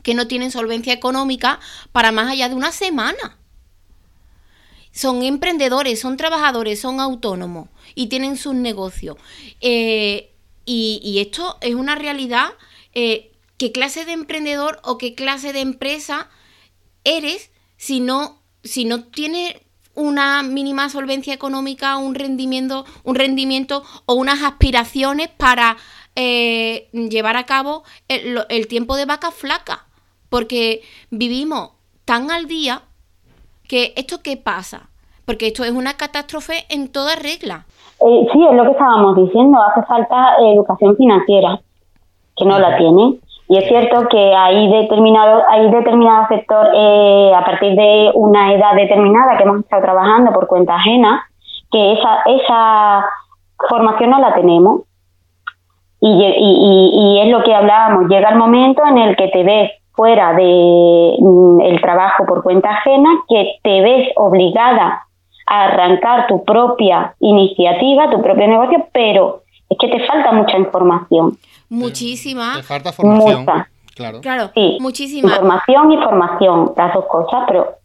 que no tienen solvencia económica para más allá de una semana. Son emprendedores, son trabajadores, son autónomos y tienen sus negocios. Eh, y, esto es una realidad. Eh, ¿Qué clase de emprendedor o qué clase de empresa eres si no, si no tienes una mínima solvencia económica, un rendimiento, un rendimiento o unas aspiraciones para eh, llevar a cabo el, tiempo de vaca flaca? Porque vivimos tan al día que esto qué pasa, porque esto es una catástrofe en toda regla. Eh, sí, es lo que estábamos diciendo, hace falta educación financiera, que no la tiene. Y es cierto que hay determinado, hay determinado sector, eh, a partir de una edad determinada que hemos estado trabajando por cuenta ajena, que esa, esa formación no la tenemos. Y, y, y, es lo que hablábamos, llega el momento en el que te ves fuera de mm, el trabajo por cuenta ajena, que te ves obligada a arrancar tu propia iniciativa, tu propio negocio, pero es que te falta mucha información. Muchísima. Te falta formación. Claro. Claro, sí, muchísima. Información y formación, las dos cosas, pero...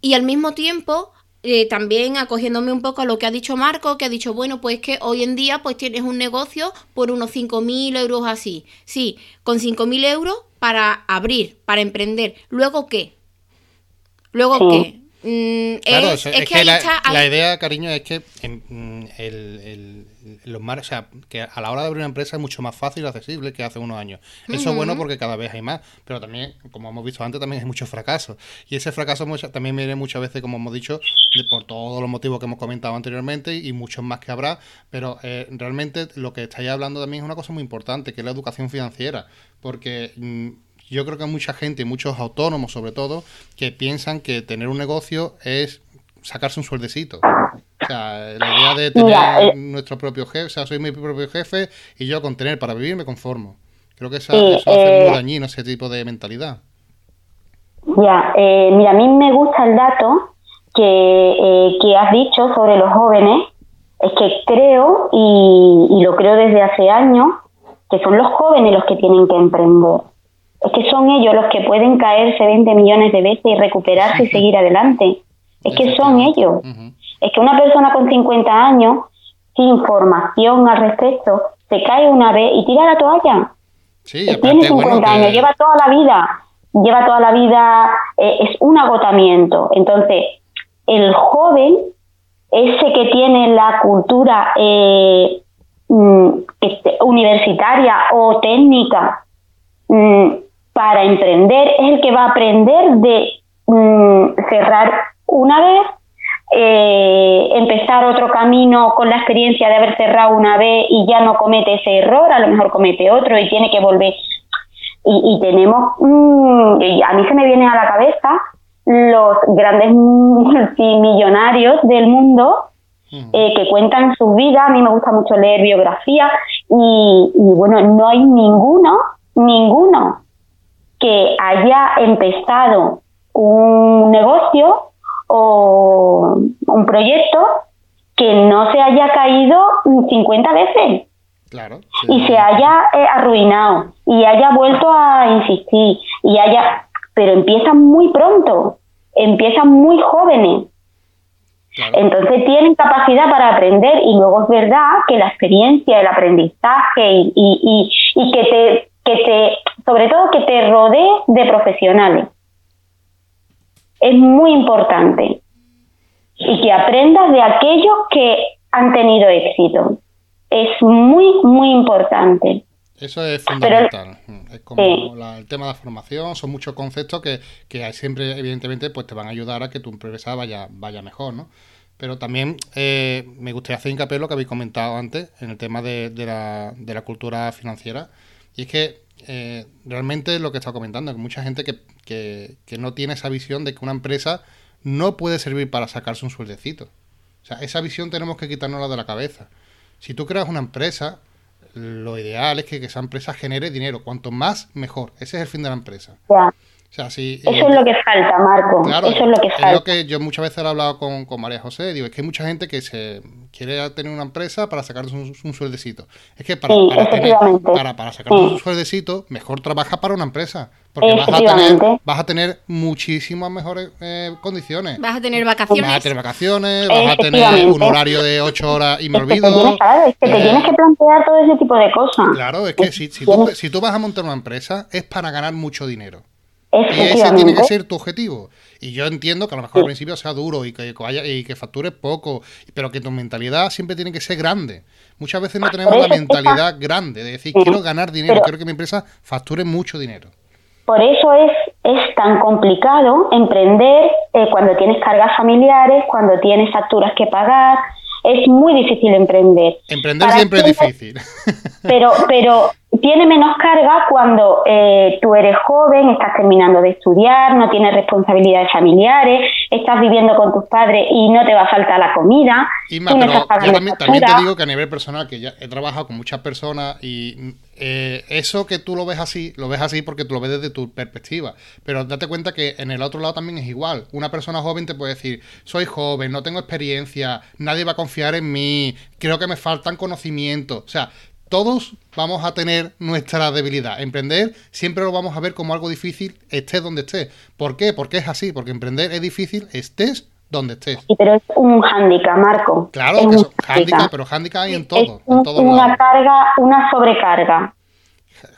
Y al mismo tiempo, eh, también acogiéndome un poco a lo que ha dicho Marco, que ha dicho, bueno, pues que hoy en día pues tienes un negocio por unos 5.000 euros así. Sí, con 5.000 euros para abrir, para emprender. ¿Luego qué? ¿Luego qué? Mm, claro, es, que, la, idea, cariño, es que mm, el, los mar, o sea, que a la hora de abrir una empresa es mucho más fácil y accesible que hace unos años. Eso es bueno porque cada vez hay más, pero también, como hemos visto antes, también hay muchos fracasos. Y ese fracaso también viene muchas veces, como hemos dicho, por todos los motivos que hemos comentado anteriormente y muchos más que habrá, pero eh, realmente lo que estáis hablando también es una cosa muy importante, que es la educación financiera, porque... Mm, yo creo que hay mucha gente, muchos autónomos sobre todo, que piensan que tener un negocio es sacarse un sueldecito. O sea, la idea de tener eh, nuestro propio jefe, o sea, soy mi propio jefe y yo con tener para vivir me conformo. Creo que eso hace muy eh, dañino ese tipo de mentalidad. Ya, eh, mira, a mí me gusta el dato que, que has dicho sobre los jóvenes. Es que creo, y, y lo creo desde hace años, que son los jóvenes los que tienen que emprender es que son ellos los que pueden caerse 20 millones de veces y recuperarse y seguir adelante. Es que son ellos. Es que una persona con 50 años, sin formación al respecto, se cae una vez y tira la toalla. Sí, tiene 50 años, lleva toda la vida, lleva toda la vida, eh, es un agotamiento. Entonces, el joven, ese que tiene la cultura eh, mm, universitaria o técnica, mm, para emprender es el que va a aprender de mm, cerrar una vez, eh, empezar otro camino con la experiencia de haber cerrado una vez y ya no comete ese error, a lo mejor comete otro y tiene que volver. Y, tenemos, mm, a mí se me viene a la cabeza los grandes multimillonarios del mundo eh, que cuentan su vida. A mí me gusta mucho leer biografía y, y bueno, no hay ninguno, ninguno que haya empezado un negocio o un proyecto que no se haya caído 50 veces. Claro, y se haya eh, arruinado y haya vuelto a insistir y haya pero empiezan muy pronto empiezan muy jóvenes entonces tienen capacidad para aprender y luego es verdad que la experiencia el aprendizaje y, y, y que te que te, sobre todo que te rodee de profesionales. Es muy importante. Y que aprendas de aquellos que han tenido éxito. Es muy, muy importante. Eso es fundamental. es como el tema de la formación, son muchos conceptos que, que, siempre, evidentemente, pues te van a ayudar a que tu empresa vaya, vaya mejor, ¿no? Pero también eh, me gustaría hacer hincapié en lo que habéis comentado antes, en el tema de, de, la, de la cultura financiera y es que eh, realmente lo que estaba comentando, que mucha gente que, no tiene esa visión de que una empresa no puede servir para sacarse un sueldecito. O sea, esa visión tenemos que quitárnosla de la cabeza. Si tú creas una empresa, lo ideal es que, esa empresa genere dinero. Cuanto más, mejor. Ese es el fin de la empresa. Eso es lo que falta, Marco. Claro, eso es lo que falta. Es lo que yo muchas veces he hablado con, María José. Digo, es que hay mucha gente que se quiere tener una empresa para sacarse un, sueldecito. Es que para, para, para, sacarse un sueldecito, mejor trabaja para una empresa. Porque vas a, tener, vas a tener muchísimas mejores eh, condiciones. Vas a tener vacaciones. Vas a tener vacaciones, vas a tener un horario de 8 horas y me olvido. es que te tienes que plantear todo ese tipo de cosas. Claro, es que si, si, tú, si tú vas a montar una empresa es para ganar mucho dinero. Y ese tiene que ser tu objetivo. Y yo entiendo que a lo mejor al principio sea duro y que, y que factures poco, pero que tu mentalidad siempre tiene que ser grande. Muchas veces no tenemos la mentalidad grande de decir, quiero ganar dinero, quiero que mi empresa facture mucho dinero. Por eso es, es tan complicado emprender eh, cuando tienes cargas familiares, cuando tienes facturas que pagar. Es muy difícil emprender. Emprender siempre es difícil. Pero, pero tiene menos carga cuando eh, tú eres joven, estás terminando de estudiar, no tienes responsabilidades familiares, estás viviendo con tus padres y no te va a faltar la comida. Y pero también, te digo que a nivel personal, que ya he trabajado con muchas personas y eh, eso que tú lo ves así, lo ves así porque tú lo ves desde tu perspectiva. Pero date cuenta que en el otro lado también es igual. Una persona joven te puede decir, soy joven, no tengo experiencia, nadie va a confiar en mí, creo que me faltan conocimientos. O sea, todos vamos a tener nuestra debilidad. Emprender siempre lo vamos a ver como algo difícil, estés donde estés. ¿Por qué? Porque es así, porque emprender es difícil, estés donde estés. Sí, pero es un hándicap, Marco. Claro, es un hándicap, pero hándicap hay en todo. Es una carga, una sobrecarga.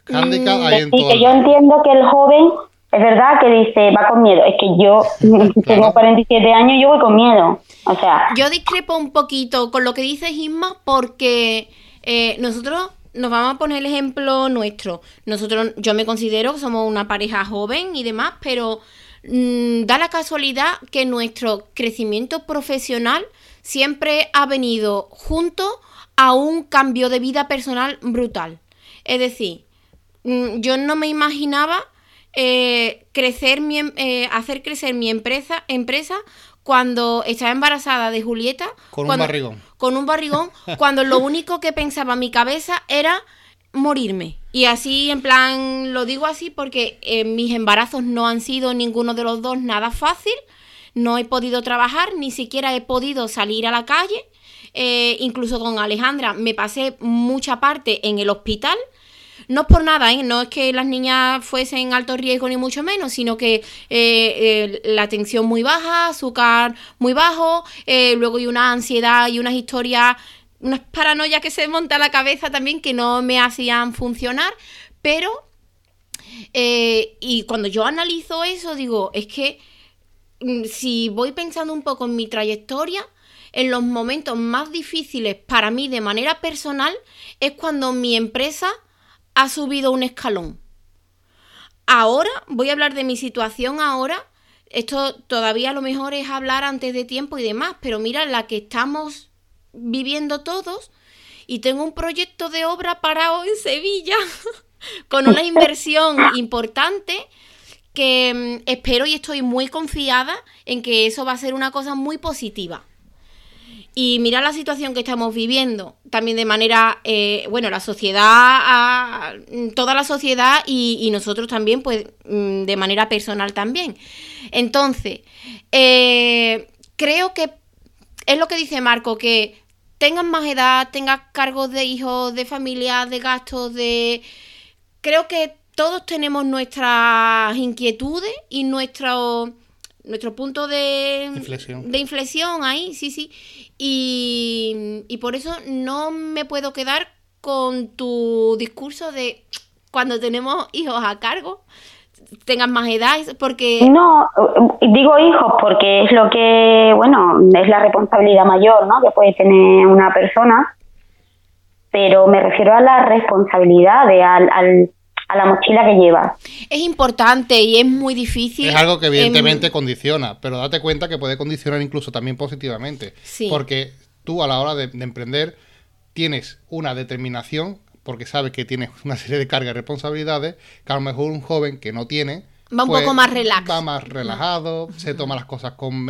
Hándicap hay en todo. que yo entiendo que el joven, es verdad que dice, va con miedo. Es que yo tengo 47 años y yo voy con miedo. O sea... Yo discrepo un poquito con lo que dice Isma porque eh, nosotros nos vamos a poner el ejemplo nuestro. Nosotros, yo me considero que somos una pareja joven y demás, pero mm, da la casualidad que nuestro crecimiento profesional siempre ha venido junto a un cambio de vida personal brutal. Es decir, mm, yo no me imaginaba eh, crecer mi, eh, hacer crecer mi empresa, empresa cuando estaba embarazada de Julieta. Con un barrigón. Con un barrigón, cuando lo único que pensaba mi cabeza era morirme. Y así, en plan, lo digo así porque eh, mis embarazos no han sido ninguno de los dos nada fácil. No he podido trabajar, ni siquiera he podido salir a la calle. Eh, incluso con Alejandra me pasé mucha parte en el hospital no es por nada, ¿eh? no es que las niñas fuesen alto riesgo ni mucho menos, sino que eh, eh, la tensión muy baja, azúcar muy bajo, luego hay una ansiedad y unas historias, unas paranoias que se monta la cabeza también que no me hacían funcionar, pero... y cuando yo analizo eso, digo, es que mm, si voy pensando un poco en mi trayectoria, en los momentos más difíciles para mí de manera personal es cuando mi empresa ha subido un escalón. Ahora, voy a hablar de mi situación ahora. Esto todavía lo mejor es hablar antes de tiempo y demás, pero mira la que estamos viviendo todos y tengo un proyecto de obra parado en Sevilla con una inversión importante que mm, espero y estoy muy confiada en que eso va a ser una cosa muy positiva. Y mira la situación que estamos viviendo, también de manera, eh, bueno, la sociedad, toda la sociedad y, nosotros también, pues mm, de manera personal también. Entonces, eh, creo que es lo que dice Marco, que tengas más edad, tengas cargos de hijos, de familia, de gastos, de... Creo que todos tenemos nuestras inquietudes y nuestro, nuestro punto de inflexión. de inflexión ahí, sí, sí. Y, por eso no me puedo quedar con tu discurso de cuando tenemos hijos a cargo, tengan más edad, porque... No, digo hijos porque es lo que, bueno, es la responsabilidad mayor, ¿no? Que puede tener una persona, pero me refiero a la responsabilidad de al a la mochila que lleva. Es importante y es muy difícil. Es algo que evidentemente condiciona, pero date cuenta que puede condicionar incluso también positivamente. Porque tú a la hora de, emprender tienes una determinación, porque sabes que tienes una serie de cargas y responsabilidades, que a lo mejor un joven que no tiene, Va un poco pues, más relax. Va más relajado, se toma las cosas con,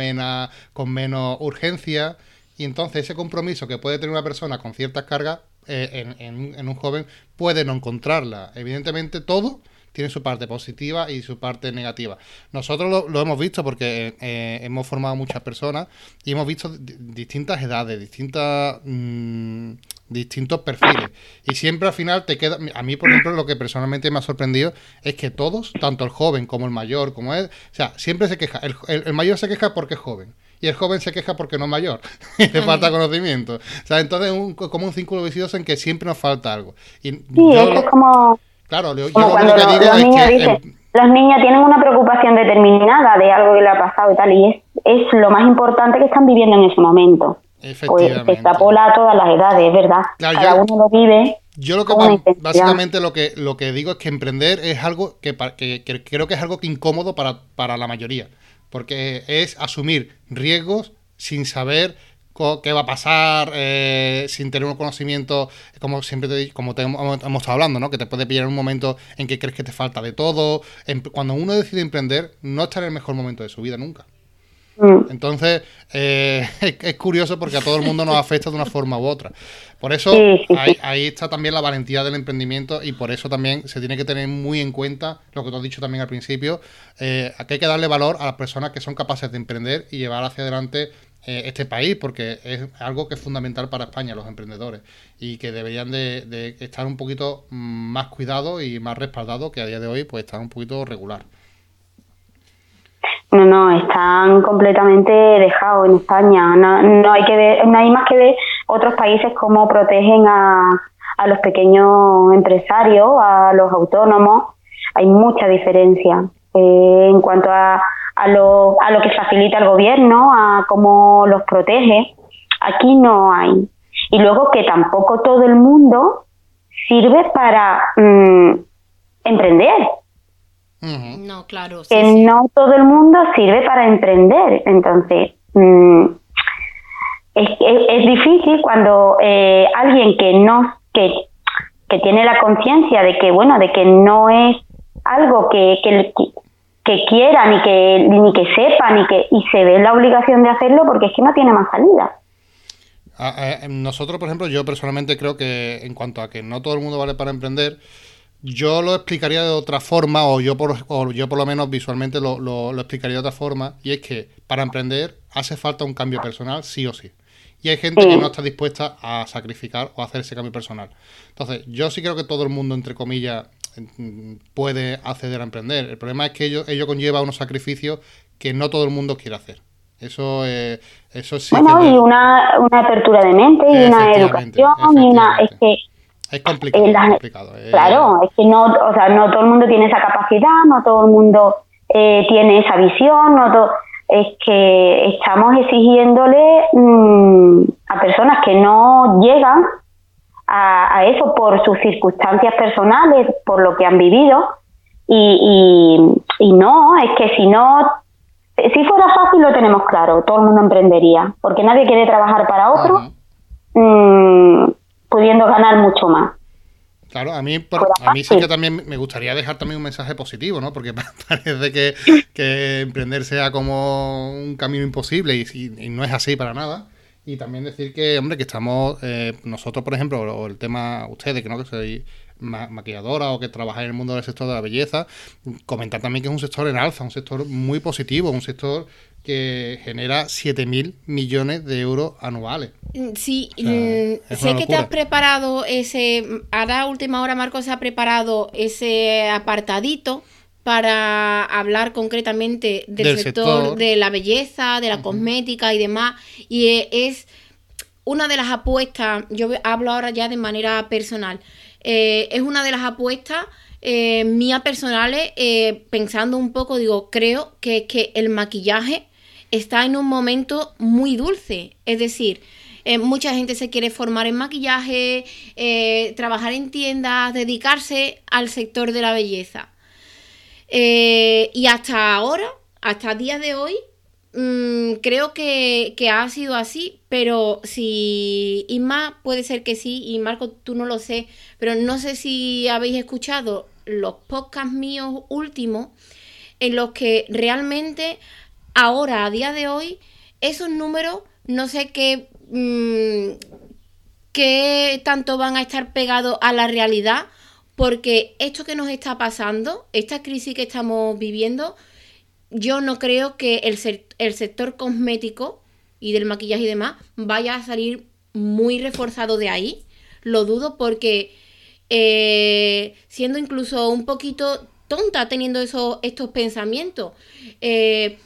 con menos urgencia. Y entonces ese compromiso que puede tener una persona con ciertas cargas eh, en, un joven puede no encontrarla. Evidentemente todo tiene su parte positiva y su parte negativa. Nosotros lo, hemos visto porque eh, hemos formado muchas personas y hemos visto distintas edades, distintas... Mm, distintos perfiles. Y siempre al final te queda. A mí, por ejemplo, lo que personalmente me ha sorprendido es que todos, tanto el joven como el mayor, como él, o sea, siempre se queja. El, mayor se queja porque es joven. Y el joven se queja porque no es mayor. y le falta conocimiento. O sea, entonces es como un círculo vicioso en que siempre nos falta algo. Y sí, es como. Claro, yo, como lo que digo es que. los niños tienen una preocupación determinada de algo que le ha pasado y tal, y es, es lo más importante que están viviendo en ese momento. Pues se extrapola a todas las edades, es verdad. Cada uno lo vive. Yo lo que básicamente lo que lo que digo es que emprender es algo que, que, creo que es algo que incómodo para, para la mayoría, porque es asumir riesgos sin saber qué va a pasar, eh, sin tener un conocimiento, como siempre te, como hemos, estado hablando, ¿no? Que te puede pillar un momento en que crees que te falta de todo. cuando uno decide emprender, no está en el mejor momento de su vida nunca. Mm. Entonces, eh, es, curioso porque a todo el mundo nos afecta de una forma u otra. Por eso, ahí, está también la valentía del emprendimiento y por eso también se tiene que tener muy en cuenta lo que tú has dicho también al principio, eh, que hay que darle valor a las personas que son capaces de emprender y llevar hacia adelante eh, este país, porque es algo que es fundamental para España, los emprendedores, y que deberían de, estar un poquito más cuidados y más respaldados, que a día de hoy pues están un poquito regular. No, no, están completamente dejados en España. No, no hay que ver, no hay más que ver otros países cómo protegen a, a los pequeños empresarios, a los autónomos. Hay mucha diferencia eh, en cuanto a, a, lo, a lo que facilita el gobierno, a cómo los protege. Aquí no hay. Y luego que tampoco todo el mundo sirve para mm, emprender no, claro. que no todo el mundo sirve para emprender. Entonces, mm, es, es, difícil cuando eh, alguien que no, que, que tiene la conciencia de que, bueno, de que no es algo que, que, que quiera, ni que, ni que sepa, ni que, y se ve la obligación de hacerlo porque es que no tiene más salida. Nosotros, por ejemplo, yo personalmente creo que en cuanto a que no todo el mundo vale para emprender, yo lo explicaría de otra forma, o yo por, yo por lo menos visualmente lo, lo, explicaría de otra forma, y es que para emprender hace falta un cambio personal, sí o sí. Y hay gente que no está dispuesta a sacrificar o hacer ese cambio personal. Entonces, yo sí creo que todo el mundo, entre comillas, puede acceder a emprender. El problema es que ello, ello conlleva unos sacrificios que no todo el mundo quiere hacer. Eso, eh, eso sí. Bueno, y una, una apertura de mente y una educación y una. Es que es complicado. Eh. Claro, es que no, o sea, no todo el mundo tiene esa capacidad, no todo el mundo eh, tiene esa visión, no es que estamos exigiéndole mm, a personas que no llegan a, eso por sus circunstancias personales, por lo que han vivido, y, y, no, es que si no, si fuera fácil lo tenemos claro, todo el mundo emprendería, porque nadie quiere trabajar para otro pudiendo ganar mucho más. Claro, a mí, a mí sí que también me gustaría dejar también un mensaje positivo, ¿no? Porque parece que, que emprender sea como un camino imposible y, no es así para nada. Y también decir que, hombre, que estamos, eh, nosotros, por ejemplo, o el tema, ustedes, que no que soy maquilladora o que trabajáis en el mundo del sector de la belleza, comentar también que es un sector en alza, un sector muy positivo, un sector que genera 7.000 millones de euros anuales. Mm, sí, mm, sé que te has preparado ese, ahora última hora Marco se ha preparado ese apartadito para hablar concretamente del, sector, de la belleza, de la cosmética y demás, y es una de las apuestas, yo hablo ahora ya de manera personal, eh, es una de las apuestas eh, mías personales, eh, pensando un poco, digo, creo que, que el maquillaje está en un momento muy dulce. Es decir, eh, mucha gente se quiere formar en maquillaje, trabajar en tiendas, dedicarse al sector de la belleza. Y hasta ahora, hasta el día de hoy, mm, creo que, ha sido así, pero si Isma puede ser que sí, y Marco tú no lo sé, pero no sé si habéis escuchado los podcasts míos últimos en los que realmente ahora, a día de hoy, esos números no sé qué, mm, qué tanto van a estar pegados a la realidad, porque esto que nos está pasando, esta crisis que estamos viviendo, yo no creo que el, el sector cosmético y del maquillaje y demás vaya a salir muy reforzado de ahí. Lo dudo porque eh, siendo incluso un poquito tonta teniendo eso, estos pensamientos, eh,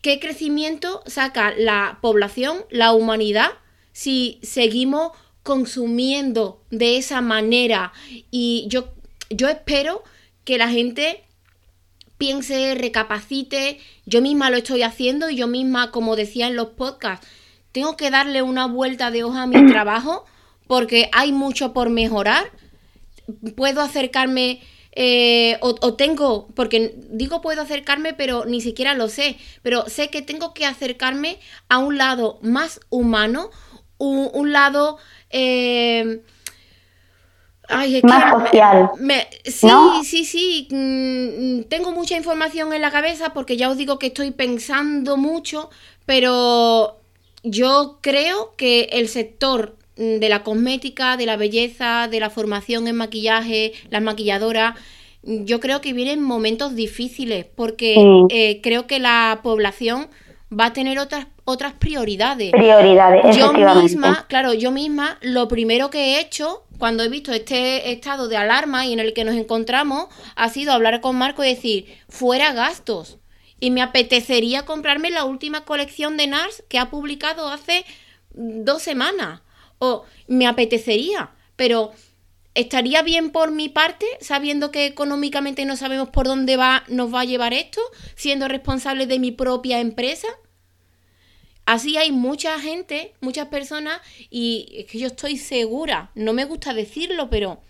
¿qué crecimiento saca la población, la humanidad, si seguimos consumiendo de esa manera? Y yo, yo espero que la gente piense, recapacite. Yo misma lo estoy haciendo y yo misma, como decía en los podcasts, tengo que darle una vuelta de hoja a mi trabajo porque hay mucho por mejorar. Puedo acercarme eh, o, tengo, porque digo puedo acercarme, pero ni siquiera lo sé, pero sé que tengo que acercarme a un lado más humano, un, lado... Eh, más social. sí, sí, sí. Mm, tengo mucha información en la cabeza porque ya os digo que estoy pensando mucho, pero yo creo que el sector mm, de la cosmética, de la belleza, de la formación en maquillaje, las maquilladoras, yo creo que vienen momentos difíciles porque eh, creo que la población va a tener otras otras prioridades. Prioridades, Yo misma, claro, yo misma, lo primero que he hecho cuando he visto este estado de alarma y en el que nos encontramos ha sido hablar con Marco y decir, fuera gastos. Y me apetecería comprarme la última colección de NARS que ha publicado hace dos semanas. O me apetecería, pero ¿estaría bien por mi parte, sabiendo que económicamente no sabemos por dónde va, nos va a llevar esto, siendo responsable de mi propia empresa? Así hay mucha gente, muchas personas, y es que yo estoy segura, no me gusta decirlo, pero.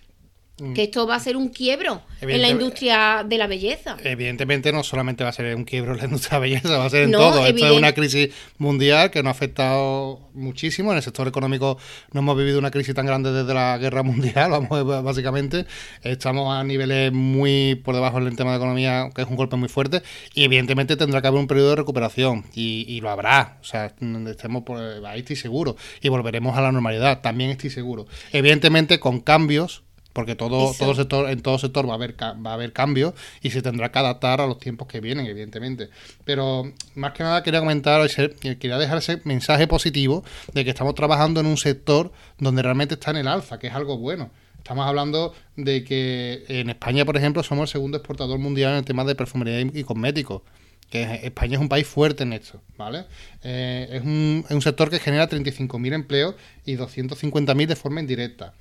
Que esto va a ser un quiebro en la industria de la belleza. Evidentemente no solamente va a ser un quiebro en la industria de la belleza, va a ser en todo. Esto es una crisis mundial que nos ha afectado muchísimo. En el sector económico no hemos vivido una crisis tan grande desde la guerra mundial, vamos, básicamente. Estamos a niveles muy por debajo del tema de economía, que es un golpe muy fuerte. Y evidentemente tendrá que haber un periodo de recuperación. Y, lo habrá. O sea, estemos por, ahí estoy seguro. Y volveremos a la normalidad, también estoy seguro. Evidentemente con cambios porque todo, todo sector, en todo sector va a haber va a haber cambios y se tendrá que adaptar a los tiempos que vienen, evidentemente. Pero más que nada quería comentar, quería dejar ese mensaje positivo de que estamos trabajando en un sector donde realmente está en el alza, que es algo bueno. Estamos hablando de que en España, por ejemplo, somos el segundo exportador mundial en el tema de perfumería y, cosméticos que España es un país fuerte en esto, ¿vale? Eh, es, un, es, un, sector que genera 35.000 empleos y 250.000 de forma indirecta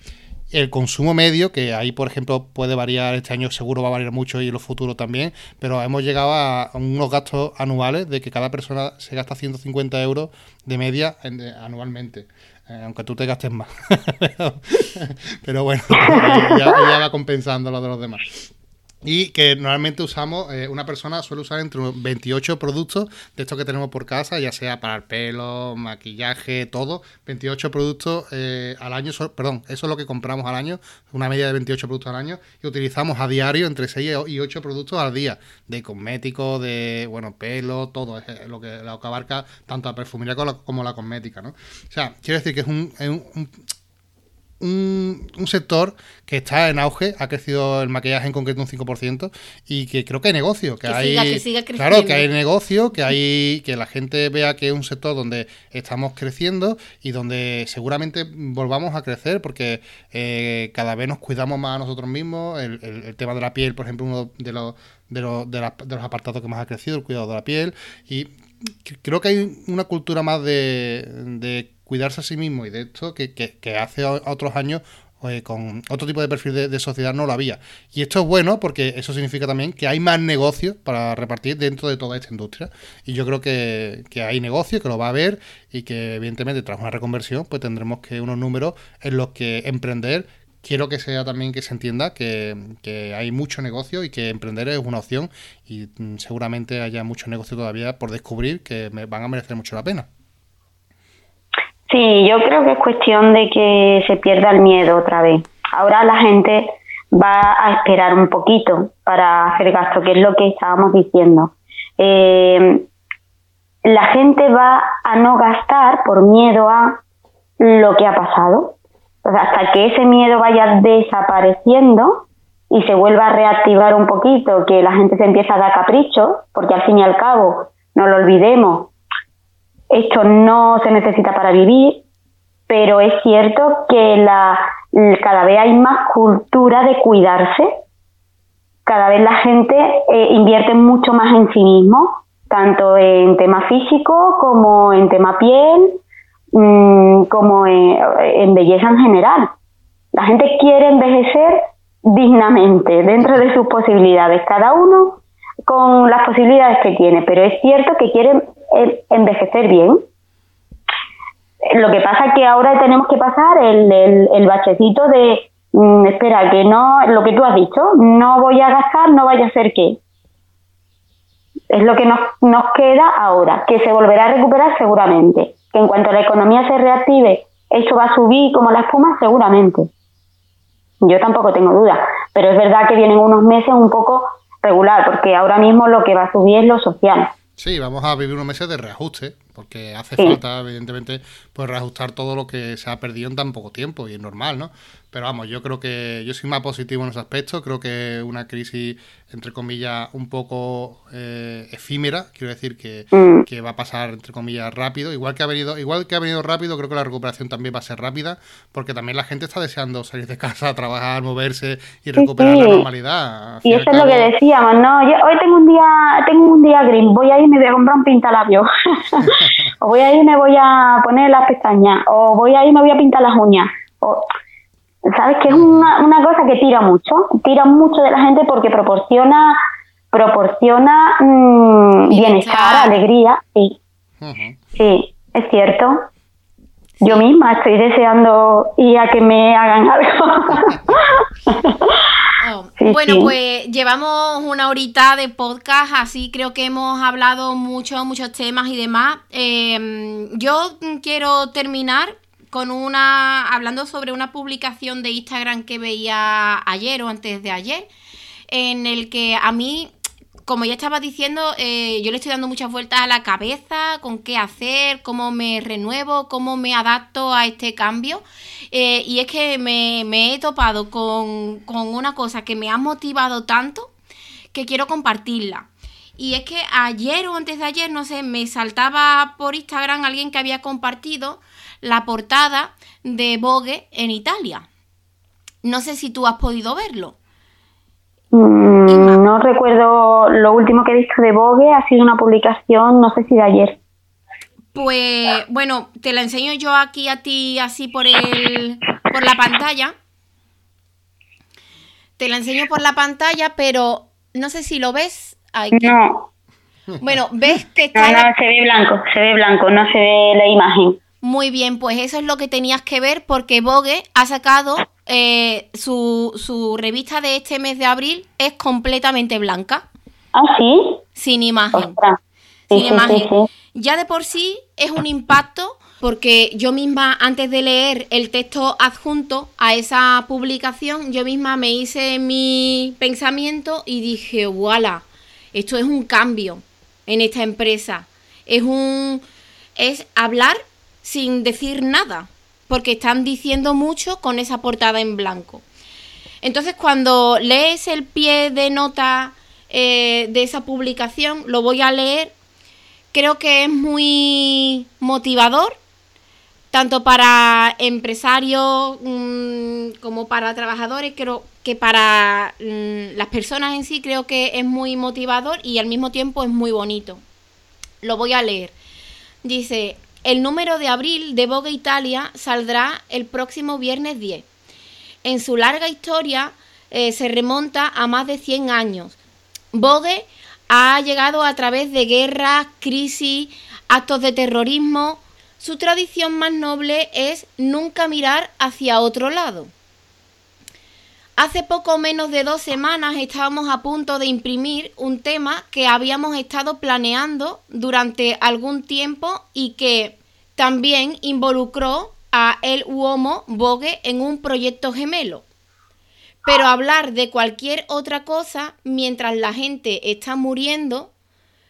el consumo medio, que ahí, por ejemplo, puede variar, este año seguro va a variar mucho y en los futuros también, pero hemos llegado a unos gastos anuales de que cada persona se gasta 150 euros de media anualmente. Eh, aunque tú te gastes más. pero, bueno, ya, ya, va compensando lo de los demás. Y que normalmente usamos, eh, una persona suele usar entre 28 productos de estos que tenemos por casa, ya sea para el pelo, maquillaje, todo. 28 productos eh, al año, perdón, eso es lo que compramos al año, una media de 28 productos al año, y utilizamos a diario entre 6 y 8 productos al día, de cosméticos, de, bueno, pelo, todo, es lo que, lo que abarca tanto la perfumería como la, cosmética, ¿no? O sea, quiero decir que es un un, sector que está en auge, ha crecido el maquillaje en concreto un 5% y que creo que hay negocio, que, hay claro, que hay negocio, que hay que la gente vea que es un sector donde estamos creciendo y donde seguramente volvamos a crecer porque eh, cada vez nos cuidamos más a nosotros mismos, el, el, tema de la piel, por ejemplo, uno de los de los, de, los apartados que más ha crecido, el cuidado de la piel. Y creo que hay una cultura más de, de cuidarse a sí mismo y de esto que, hace otros años eh, con otro tipo de perfil de, sociedad no lo había. Y esto es bueno porque eso significa también que hay más negocios para repartir dentro de toda esta industria. Y yo creo que, que hay negocio, que lo va a haber y que evidentemente tras una reconversión pues tendremos que unos números en los que emprender quiero que sea también que se entienda que, que, hay mucho negocio y que emprender es una opción y mm, seguramente haya mucho negocio todavía por descubrir que me van a merecer mucho la pena. Sí, yo creo que es cuestión de que se pierda el miedo otra vez. Ahora la gente va a esperar un poquito para hacer gasto, que es lo que estábamos diciendo. Eh, la gente va a no gastar por miedo a lo que ha pasado. hasta que ese miedo vaya desapareciendo, y se vuelva a reactivar un poquito, que la gente se empieza a dar capricho, porque al fin y al cabo, no lo olvidemos, esto no se necesita para vivir, pero es cierto que la, cada vez hay más cultura de cuidarse, cada vez la gente eh, invierte mucho más en sí mismo, tanto en tema físico como en tema piel, mm, como en belleza en general. La gente quiere envejecer dignamente, dentro de sus posibilidades, cada uno con las posibilidades que tiene, pero es cierto que quieren envejecer bien. Lo que pasa es que ahora tenemos que pasar el, el, bachecito de, mm, espera, que no, lo que tú has dicho, no voy a gastar, no vaya a ser que. Es lo que nos, nos queda ahora, que se volverá a recuperar seguramente. Que en cuanto la economía se reactive, esto va a subir como la espuma, seguramente. Yo tampoco tengo duda, pero es verdad que vienen unos meses un poco regular, porque ahora mismo lo que va a subir es lo social. Sí, vamos a vivir unos meses de reajuste, porque hace falta, evidentemente, pues reajustar todo lo que se ha perdido en tan poco tiempo, y es normal, ¿no? Pero vamos, yo creo que yo soy más positivo en ese aspecto. Creo que una crisis, entre comillas, un poco eh, efímera. Quiero decir mm. que, va a pasar, entre comillas, rápido. Igual que ha venido, igual que ha venido rápido, creo que la recuperación también va a ser rápida, porque también la gente está deseando salir de casa, trabajar, moverse y recuperar la normalidad. Y eso es lo que decíamos, ¿no? hoy tengo un día, tengo un día green, voy a ir y me voy a comprar un pintalabios. o voy a ir y me voy a poner las pestañas. O voy a ir y me voy a pintar las uñas. O, ¿Sabes? Que es una, una cosa que tira mucho, tira mucho de la gente porque proporciona proporciona mm, bienestar, alegría, sí. Sí, es cierto. Yo misma estoy deseando ir a que me hagan algo. Oh, bueno, pues llevamos una horita de podcast, así creo que hemos hablado mucho, muchos temas y demás. Eh, yo quiero terminar con una, hablando sobre una publicación de Instagram que veía ayer o antes de ayer, en el que a mí, como ya estaba diciendo, eh, yo le estoy dando muchas vueltas a la cabeza con qué hacer, cómo me renuevo, cómo me adapto a este cambio. Eh, y es que me, he topado con, con una cosa que me ha motivado tanto que quiero compartirla. Y es que ayer o antes de ayer, no sé, me saltaba por Instagram alguien que había compartido la portada de Vogue en Italia. No sé si tú has podido verlo. Mm, no recuerdo, lo último que he visto de Vogue ha sido una publicación, no sé si de ayer. Pues bueno, te la enseño yo aquí a ti así por el por la pantalla. Te la enseño por la pantalla, pero no sé si lo ves. No. Bueno, ves que está. No, no, se ve blanco, se ve blanco, no se ve la imagen. Muy bien, pues eso es lo que tenías que ver porque Vogue ha sacado eh, su, su, revista de este mes de abril, es completamente blanca. ¿Ah, sí? Sin imagen. Sin imagen. Ya de por sí es un impacto porque yo misma antes de leer el texto adjunto a esa publicación, yo misma me hice mi pensamiento y dije, voilà, esto es un cambio en esta empresa. Es un es hablar sin decir nada, porque están diciendo mucho con esa portada en blanco. Entonces, cuando lees el pie de nota eh, de esa publicación, lo voy a leer, creo que es muy motivador, tanto para empresarios mm, como para trabajadores, creo que para mm, las personas en sí creo que es muy motivador y al mismo tiempo es muy bonito. Lo voy a leer. Dice, el número de abril de Vogue Italia saldrá el próximo viernes 10. En su larga historia eh, se remonta a más de 100 años. Vogue ha llegado a través de guerras, crisis, actos de terrorismo. Su tradición más noble es nunca mirar hacia otro lado. Hace poco menos de dos semanas estábamos a punto de imprimir un tema que habíamos estado planeando durante algún tiempo y que también involucró a el Uomo Vogue en un proyecto gemelo. Pero hablar de cualquier otra cosa mientras la gente está muriendo,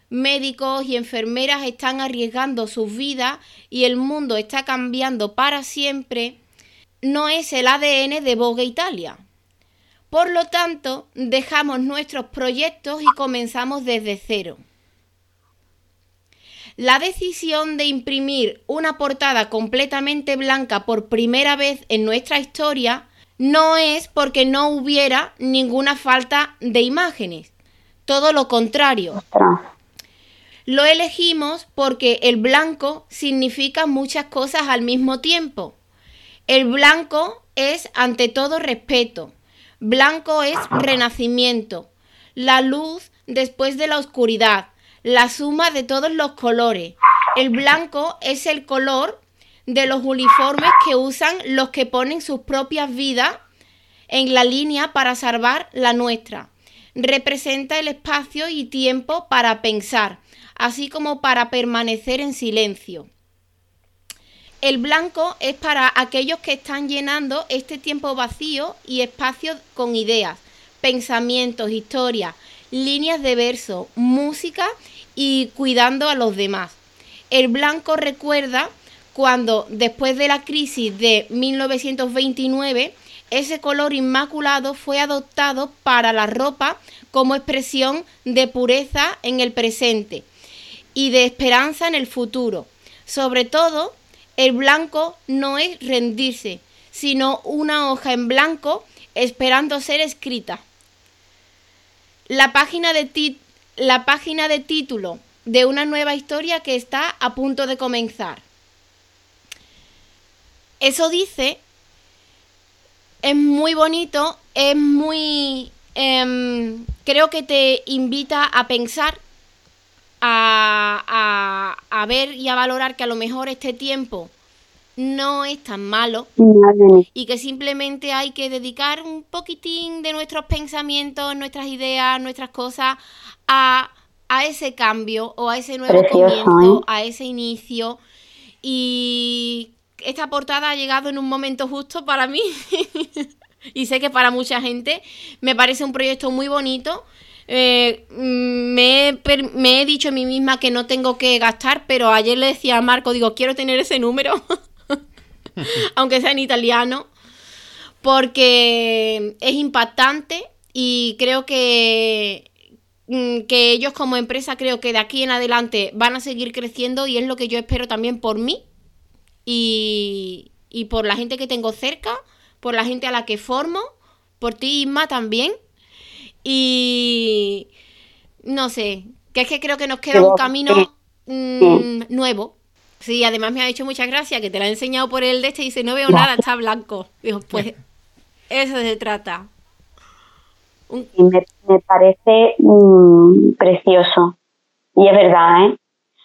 médicos y enfermeras están arriesgando sus vidas y el mundo está cambiando para siempre, no es el ADN de Vogue Italia. Por lo tanto, dejamos nuestros proyectos y comenzamos desde cero. La decisión de imprimir una portada completamente blanca por primera vez en nuestra historia no es porque no hubiera ninguna falta de imágenes, todo lo contrario. Lo elegimos porque el blanco significa muchas cosas al mismo tiempo. El blanco es ante todo respeto. Blanco es renacimiento. La luz después de la oscuridad. La suma de todos los colores. El blanco es el color de los uniformes que usan los que ponen sus propias vidas en la línea para salvar la nuestra. Representa el espacio y tiempo para pensar así como para permanecer en silencio. El blanco es para aquellos que están llenando este tiempo vacío y espacios con ideas, pensamientos, historias, líneas de verso, música y cuidando a los demás. El blanco recuerda cuando después de la crisis de 1929 ese color inmaculado fue adoptado para la ropa como expresión de pureza en el presente y de esperanza en el futuro. Sobre todo, el blanco no es rendirse, sino una hoja en blanco esperando ser escrita. La página de, la página de título de una nueva historia que está a punto de comenzar. Eso dice, es muy bonito, es muy... Em, creo que te invita a pensar a, ver y a valorar que a lo mejor este tiempo no es tan malo y que simplemente hay que dedicar un poquitín de nuestros pensamientos, nuestras ideas, nuestras cosas a, ese cambio o a ese nuevo comienzo, ¿eh? a ese inicio. Y esta portada ha llegado en un momento justo para mí y sé que para mucha gente me parece un proyecto muy bonito eh, me, he, dicho a mí misma que no tengo que gastar, pero ayer le decía a Marco, digo, quiero tener ese número, aunque sea en italiano, porque es impactante y creo que, mm, que ellos como empresa creo que de aquí en adelante van a seguir creciendo y es lo que yo espero también por mí y, y por la gente que tengo cerca, por la gente a la que formo, por ti Isma también y no sé, que es que creo que nos queda un camino mm, nuevo. Sí, además me ha hecho muchas gracias que te la he enseñado por el de este y dice, no veo nada, está blanco. Digo, pues eso se trata. Me, parece mm, precioso. Y es verdad, ¿eh?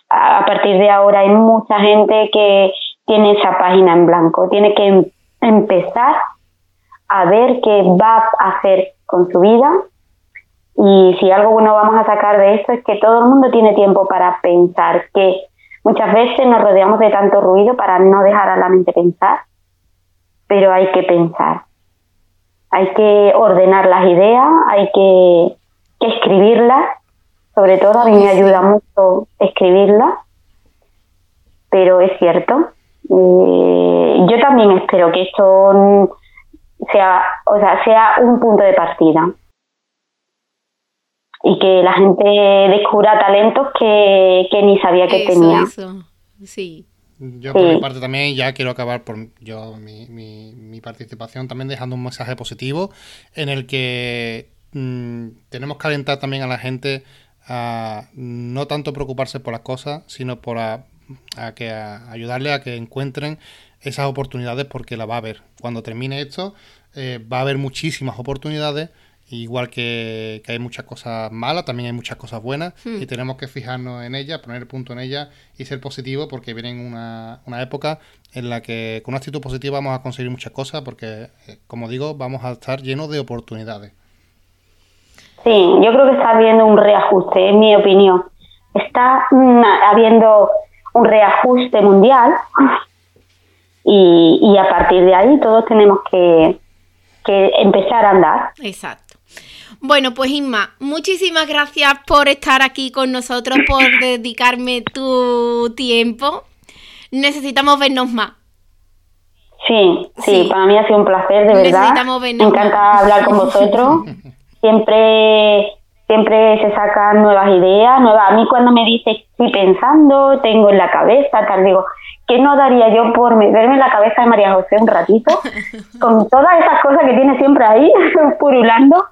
A partir de ahora hay mucha gente que tiene esa página en blanco. Tiene que em, empezar a ver qué va a hacer con su vida y si algo bueno vamos a sacar de esto es que todo el mundo tiene tiempo para pensar, que muchas veces nos rodeamos de tanto ruido para no dejar a la mente pensar, pero hay que pensar. Hay que ordenar las ideas, hay que, escribirlas, sobre todo a mí me ayuda mucho escribirlas, pero es cierto. Eh, yo también espero que esto sea, o sea, sea un punto de partida y que la gente descubra talentos que, ni sabía que tenía. Eso. Sí. Yo por mi parte también ya quiero acabar por yo mi, mi, participación también dejando un mensaje positivo en el que mm, tenemos que alentar también a la gente a no tanto preocuparse por las cosas, sino por a, que ayudarle a que encuentren esas oportunidades porque la va a haber. Cuando termine esto, eh, va a haber muchísimas oportunidades Igual que, hay muchas cosas malas, también hay muchas cosas buenas hmm. y tenemos que fijarnos en ellas, poner el punto en ellas y ser positivo porque viene una, una época en la que con una actitud positiva vamos a conseguir muchas cosas porque, eh, como digo, vamos a estar llenos de oportunidades. Sí, yo creo que está habiendo un reajuste, en mi opinión. Está mm, habiendo un reajuste mundial y, y a partir de ahí todos tenemos que, que empezar a andar. Exacto. Bueno, pues Inma, muchísimas gracias por estar aquí con nosotros, por dedicarme tu tiempo. Necesitamos vernos más. Sí, sí, para mí ha sido un placer, de verdad. Me encanta hablar con vosotros. Siempre siempre se sacan nuevas ideas, nuevas. A mí cuando me dice estoy pensando, tengo en la cabeza, tal, digo, ¿qué no daría yo por verme en la cabeza de María José un ratito? Con todas esas cosas que tiene siempre ahí, purulando,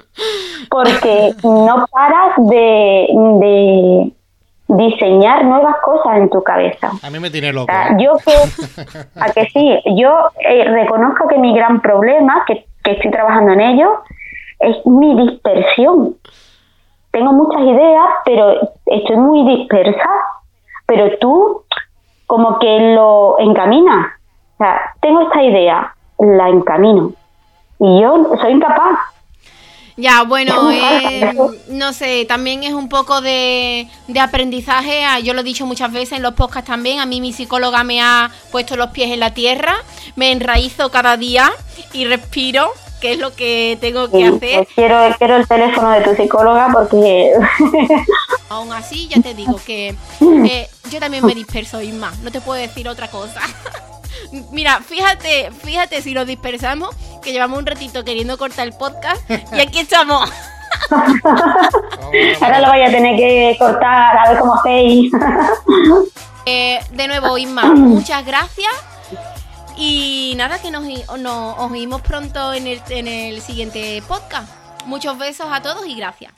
porque no paras de, de diseñar nuevas cosas en tu cabeza. A mí me tiene loco. ¿eh? yo que, a que sí, yo eh, reconozco que mi gran problema, que, que estoy trabajando en ello, es mi dispersión tengo muchas ideas, pero estoy muy dispersa, pero tú como que lo encaminas. O sea, tengo esta idea, la encamino. Y yo soy incapaz. Ya, bueno, eh, no sé, también es un poco de, de, aprendizaje. Ah, yo lo he dicho muchas veces en los podcasts también. A mí mi psicóloga me ha puesto los pies en la tierra, me enraizo cada día y respiro qué es lo que tengo que hacer. Pues quiero, quiero el teléfono de tu psicóloga porque... Aún así, ya te digo que eh, yo también me disperso, Isma. No te puedo decir otra cosa. Mira, fíjate, fíjate si nos dispersamos, que llevamos un ratito queriendo cortar el podcast y aquí estamos. Ahora lo voy a tener que cortar, a ver cómo hacéis. Eh, de nuevo, Isma, muchas gracias y nada, que nos, nos oímos pronto en el, en el siguiente podcast. Muchos besos a todos y gracias.